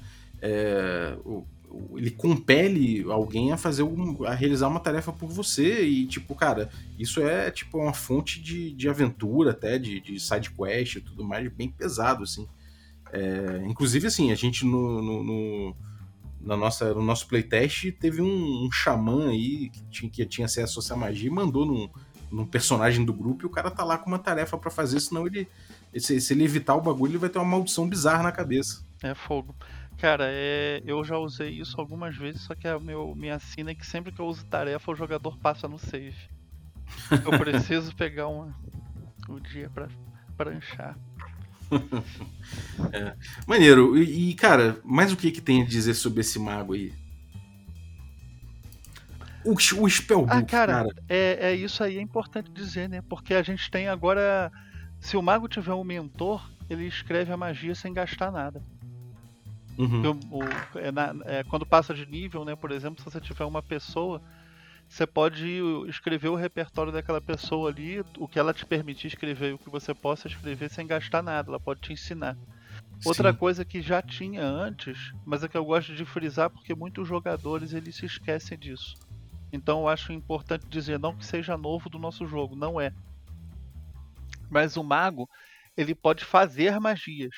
é, o- o- ele compele alguém a fazer um, a realizar uma tarefa por você. E, tipo, cara, isso é tipo uma fonte de, de aventura, até, de, de side quest e tudo mais, bem pesado, assim. É, inclusive, assim, a gente no, no, no- na nossa, no nosso playtest teve um, um xamã aí que tinha, que tinha acesso a essa magia e mandou num, num personagem do grupo e o cara tá lá com uma tarefa pra fazer, senão ele. Se, se ele evitar o bagulho, ele vai ter uma maldição bizarra na cabeça. É fogo. Cara, é, eu já usei isso algumas vezes, só que a meu, minha sina é que sempre que eu uso tarefa, o jogador passa no save. Eu preciso pegar uma, o dia pra pranchar. Maneiro. E, cara, mais o que que tem a dizer sobre esse mago aí? O, o Spellbook, Ah, cara, cara. É, é isso aí, é importante dizer, né? Porque a gente tem agora. Se o mago tiver um mentor, ele escreve a magia sem gastar nada. Uhum. O- o- é na- é, quando passa de nível, né? Por exemplo, se você tiver uma pessoa, você pode escrever o repertório daquela pessoa ali, o que ela te permitir escrever, o que você possa escrever sem gastar nada, ela pode te ensinar. Outra Sim. coisa que já tinha antes, mas é que eu gosto de frisar porque muitos jogadores eles se esquecem disso. Então eu acho importante dizer não que seja novo do nosso jogo, não é. Mas o mago, ele pode fazer magias.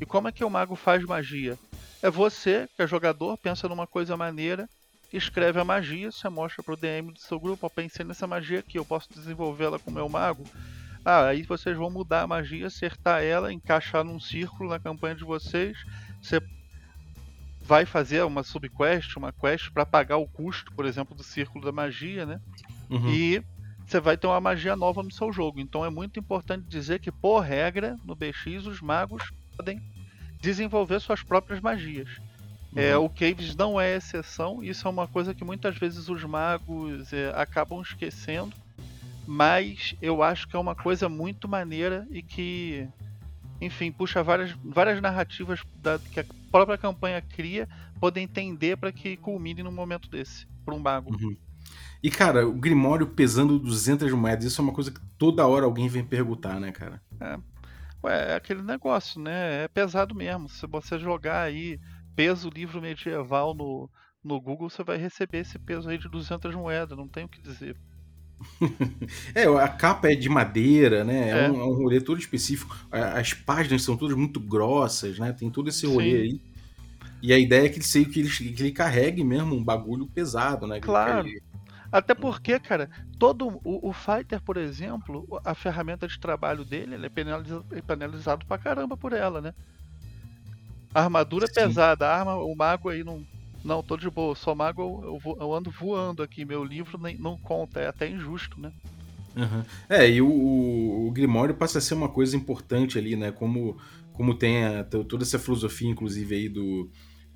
E como é que o mago faz magia? É você, que é jogador, pensa numa coisa maneira, escreve a magia, você mostra pro DM do seu grupo, ó, pensei nessa magia aqui, eu posso desenvolvê-la com o meu mago. Ah, aí vocês vão mudar a magia, acertar ela, encaixar num círculo na campanha de vocês. Você vai fazer uma subquest, uma quest para pagar o custo, por exemplo, do círculo da magia, né? Uhum. E você vai ter uma magia nova no seu jogo. Então é muito importante dizer que, por regra, no BX, os magos podem desenvolver suas próprias magias. É, Uhum. o Caves não é exceção, isso é uma coisa que muitas vezes os magos é, acabam esquecendo, mas eu acho que é uma coisa muito maneira e que, enfim, puxa várias, várias narrativas da- que a própria campanha cria poder entender para que culmine num momento desse, para um mago. Uhum. E, cara, o Grimório pesando 200 moedas, isso é uma coisa que toda hora alguém vem perguntar, né, cara? Ué, é aquele negócio, né? É pesado mesmo. Se você jogar aí peso livro medieval no, no Google, você vai receber esse peso aí de 200 moedas, não tem o que dizer. É, a capa é de madeira, né? É, É. Um, é um rolê todo específico. As páginas são todas muito grossas, né? Tem todo esse rolê Sim. aí. E a ideia é que ele, sei que ele, que ele carregue mesmo um bagulho pesado, né? Que Claro. Até porque, cara, todo o, o Fighter, por exemplo, a ferramenta de trabalho dele ele é penaliza- é penalizado pra caramba por ela, né? Armadura é Sim. pesada, arma, o mago aí não. Não, tô de boa, sou mago, eu, vou- eu ando voando aqui, meu livro nem, não conta, é até injusto, né? Aham. É, e o, o, Grimório passa a ser uma coisa importante ali, né? Como, como tem a- to- toda essa filosofia, inclusive, aí do,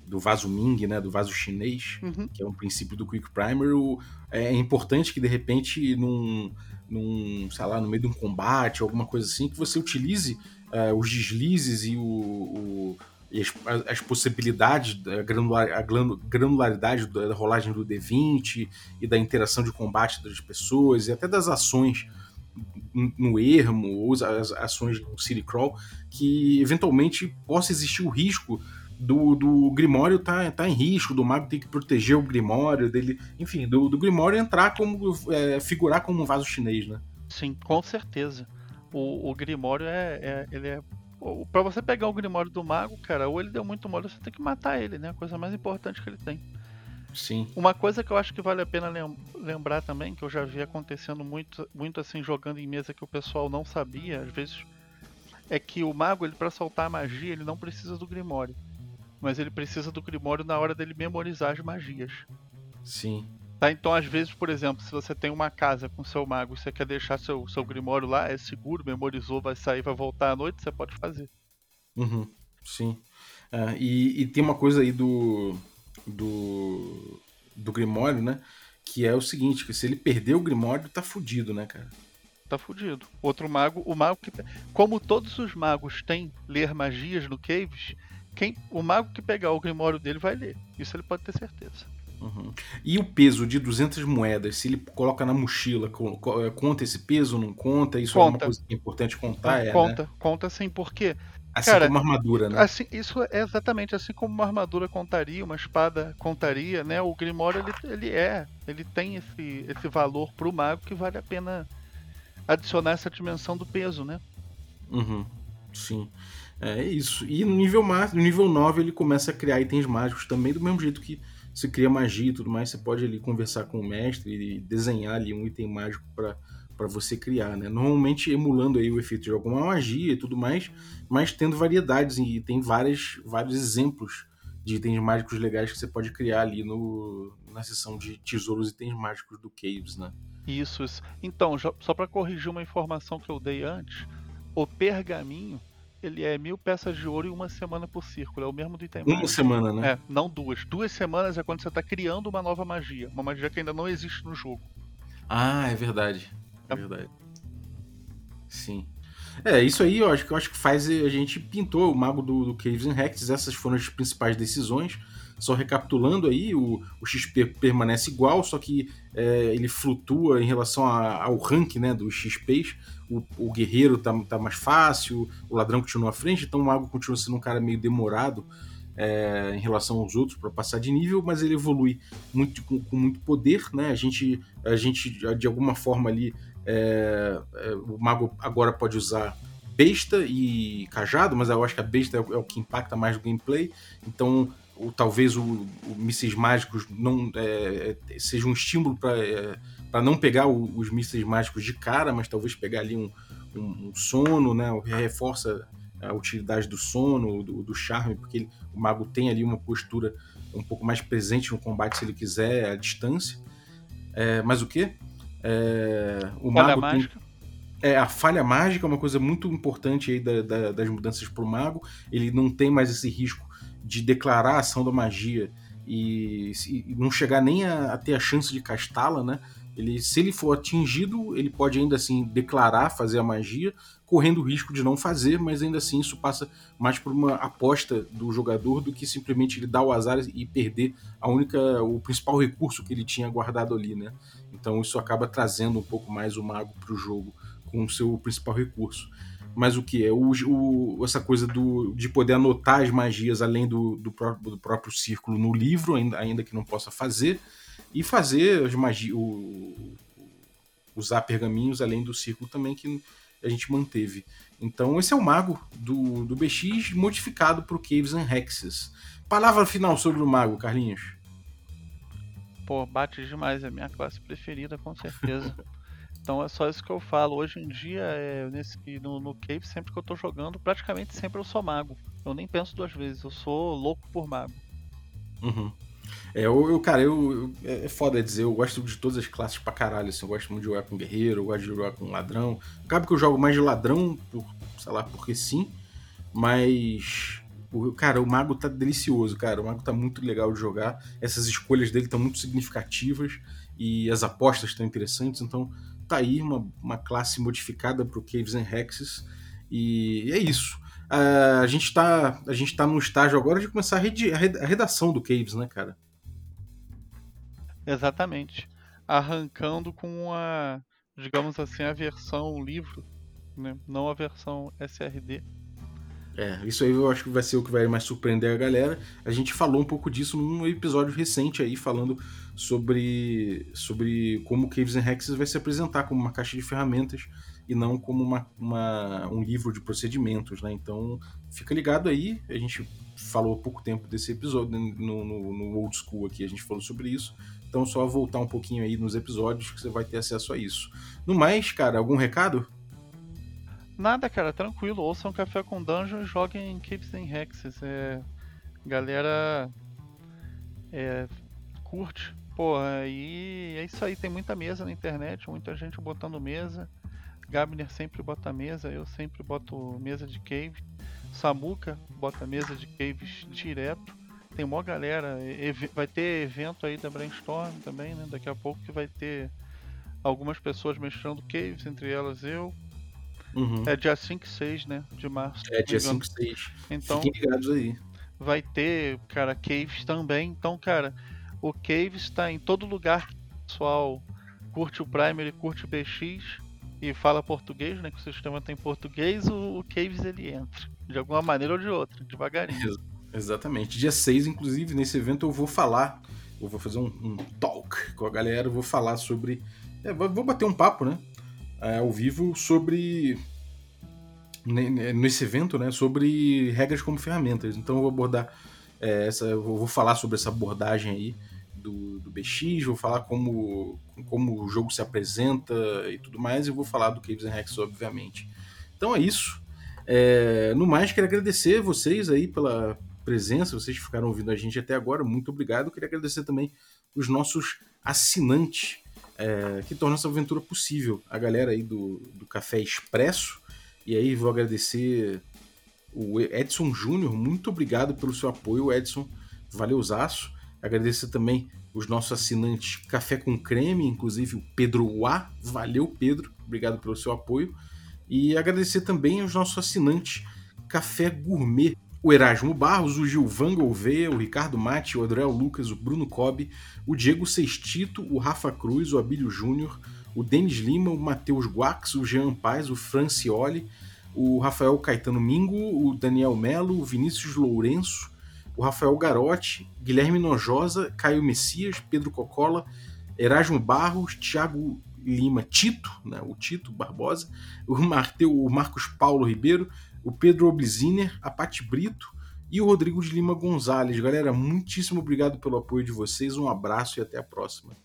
do vaso Ming, né? Do vaso chinês, Uhum. que é um princípio do Quick Primer. o- é importante que, de repente, num, num, sei lá, no meio de um combate, alguma coisa assim, que você utilize eh, os deslizes e, o, o- e as, as possibilidades, da granular, a granularidade da rolagem do D20 e da interação de combate das pessoas e até das ações no ermo ou as- ações no City Crawl, que eventualmente possa existir o risco do, do Grimório tá, tá em risco, do mago ter que proteger o Grimório, dele, enfim, do, do Grimório entrar como, é, figurar como um vaso chinês, né? Sim, com certeza. O, o Grimório é, é- Ele é. Pra você pegar o Grimório do Mago, cara, ou ele deu muito mole, você tem que matar ele, né? A coisa mais importante que ele tem. Sim. Uma coisa que eu acho que vale a pena lem- lembrar também, que eu já vi acontecendo muito, muito assim, jogando em mesa que o pessoal não sabia, às vezes, é que o mago, ele para soltar a magia, ele não precisa do Grimório. Mas ele precisa do Grimório na hora dele memorizar as magias. Sim. Tá? Então, às vezes, por exemplo, se você tem uma casa com seu mago e você quer deixar seu, seu Grimório lá, é seguro, memorizou, vai sair, vai voltar à noite, você pode fazer. Uhum, sim. Ah, e, e tem uma coisa aí do, do, do Grimório, né? Que é o seguinte, que se ele perder o Grimório, tá fudido, né, cara? Tá fudido. Outro mago, o mago que. Como todos os magos têm ler magias no Caves, quem, o mago que pegar o Grimório dele vai ler. Isso ele pode ter certeza. Uhum. E o peso de 200 moedas, se ele coloca na mochila, co- conta esse peso, não conta? Isso é uma Conta. coisa que é importante contar, é, né? conta, conta sim, porque Assim Cara, como a armadura, né? assim, isso é exatamente assim como uma armadura contaria, uma espada contaria, né? O Grimório ele, ele é, ele tem esse, esse valor pro mago que vale a pena adicionar essa dimensão do peso, né? Uhum, sim. É isso. E no nível, no nível 9 ele começa a criar itens mágicos também, do mesmo jeito que você cria magia e tudo mais, você pode ali conversar com o mestre e desenhar ali um item mágico para para você criar, né? Normalmente emulando aí o efeito de alguma magia e tudo mais, mas tendo variedades e tem várias, vários exemplos de itens mágicos legais que você pode criar ali no, na seção de tesouros e itens mágicos do Caves, né? Isso, isso. Então, já- só para corrigir uma informação que eu dei antes, o pergaminho ele é mil peças de ouro e uma semana por círculo. É o mesmo do item Uma mágico. semana, né? É, não duas. Duas semanas é quando você está criando uma nova magia. Uma magia que ainda não existe no jogo. Ah, é verdade. É É. verdade. Sim. É, isso aí eu acho que eu acho que faz a gente pintou o mago do, do Caves and Hexes, essas foram as principais decisões. Só recapitulando aí, o, o XP permanece igual, só que é, ele flutua em relação a- ao rank né, dos XPs. O, o guerreiro tá, tá mais fácil, o ladrão continua à frente, então o mago continua sendo um cara meio demorado é, em relação aos outros para passar de nível, mas ele evolui muito com, com muito poder, né? A gente, a gente de alguma forma ali é, é, o mago agora pode usar besta e cajado, mas eu acho que a besta é o, é o que impacta mais no gameplay. Então, o, talvez o, o mísseis mágicos não é, é, seja um estímulo para é, para não pegar o- os mísseis mágicos de cara, mas talvez pegar ali um, um- um sono, né? O que reforça a utilidade do sono, do, do charme, porque ele- o mago tem ali uma postura um pouco mais presente no combate se ele quiser à distância. É, mas o que? o Olha a mago tem- mágica. é, a falha mágica é uma coisa muito importante aí da- da- das mudanças pro mago. Ele não tem mais esse risco de declarar a ação da magia e, e não chegar nem a, a, ter a chance de castá-la, né? Ele, se ele for atingido, ele pode ainda assim declarar fazer a magia, correndo o risco de não fazer, mas ainda assim isso passa mais por uma aposta do jogador do que simplesmente ele dar o azar e perder a única, o principal recurso que ele tinha guardado ali, né? Então isso acaba trazendo um pouco mais o mago para o jogo com o seu principal recurso. Mas o que é o, o, essa coisa do, de poder anotar as magias além do, do, próprio, do próprio círculo no livro, ainda, ainda que não possa fazer, e fazer as magias, usar pergaminhos além do círculo também que a gente manteve. Então esse é o mago do, do BX modificado para o Caves and Hexes. Palavra final sobre o mago, Carlinhos. Pô, bate demais, é a minha classe preferida, com certeza. Então é só isso que eu falo. Hoje em dia, é, nesse, no, no Cave, sempre que eu tô jogando, praticamente sempre eu sou mago. Eu nem penso duas vezes, eu sou louco por mago. Uhum. É, eu, eu cara, eu, eu, é, é foda dizer, eu gosto de todas as classes pra caralho, assim, eu gosto muito de jogar com guerreiro, eu gosto de jogar com ladrão. Acaba que eu jogo mais de ladrão, por, sei lá, porque sim, mas cara, o mago tá delicioso, cara. O mago tá muito legal de jogar. Essas escolhas dele estão muito significativas e as apostas estão interessantes. Então, tá aí uma, uma classe modificada para o Caves and Hexes. E é isso. Uh, a, gente tá, a gente tá no estágio agora de começar a, a redação do Caves, né, cara? Exatamente. Arrancando com a, digamos assim, a versão livro, né? não a versão SRD. É, isso aí eu acho que vai ser o que vai mais surpreender a galera. A gente falou um pouco disso num episódio recente aí, falando sobre, sobre como Caves and Hexes vai se apresentar como uma caixa de ferramentas e não como uma, uma, um livro de procedimentos, né? Então, fica ligado aí. A gente falou há pouco tempo desse episódio no, no, no Old School aqui, a gente falou sobre isso. Então, só voltar um pouquinho aí nos episódios que você vai ter acesso a isso. No mais, cara, algum recado? Nada, cara, tranquilo. Ouçam Café com Dungeon e joguem Caves and Hexes. É... Galera. É... Curte. Porra, e é isso aí. Tem muita mesa na internet, muita gente botando mesa. Gabner sempre bota mesa, eu sempre boto mesa de cave. Samuca bota mesa de caves direto. Tem uma galera. Vai ter evento aí da Brainstorm também, né? Daqui a pouco que vai ter algumas pessoas mestrando caves, entre elas eu. Uhum. É dia 5 e 6, né? De março. É dia 5 e 6. Então, Fiquem ligados aí. Vai ter, cara, Caves também. Então, cara, o Caves está em todo lugar que o pessoal curte o Primer e curte o BX e fala português, né? Que o sistema tem português, o, o Caves ele entra. De alguma maneira ou de outra, devagarinho. Exatamente. Dia 6, inclusive, nesse evento eu vou falar. Eu vou fazer um, um talk com a galera, eu vou falar sobre. É, vou bater um papo, né? É, ao vivo sobre nesse evento, né, sobre regras como ferramentas. Então eu vou abordar é, essa, eu vou falar sobre essa abordagem aí do, do, BX, vou falar como, como o jogo se apresenta e tudo mais, e vou falar do Caves and Hacks, obviamente. Então é isso. É, no mais, quero agradecer vocês aí pela presença, vocês que ficaram ouvindo a gente até agora, muito obrigado. Queria agradecer também os nossos assinantes é, que torna essa aventura possível. A galera aí do, do Café Expresso, e aí vou agradecer o Edson Júnior, muito obrigado pelo seu apoio, Edson, valeuzaço. Agradecer também os nossos assinantes Café com Creme, inclusive o Pedro A, valeu Pedro, obrigado pelo seu apoio. E agradecer também aos nossos assinantes Café Gourmet, o Erasmo Barros, o Gilvan Gouveia, o Ricardo Mate, o Adriel Lucas, o Bruno Cobb, o Diego Sextito, o Rafa Cruz, o Abílio Júnior, o Denis Lima, o Matheus Guax, o Jean Paz, o Francioli, o Rafael Caetano Mingo, o Daniel Melo, o Vinícius Lourenço, o Rafael Garotti, Guilherme Nojosa, Caio Messias, Pedro Cocola, Erasmo Barros, Thiago Lima Tito, né, o Tito Barbosa, o, Marteu, o Marcos Paulo Ribeiro, o Pedro Obliziner, a Pati Brito e o Rodrigo de Lima Gonzalez. Galera, muitíssimo obrigado pelo apoio de vocês, um abraço e até a próxima.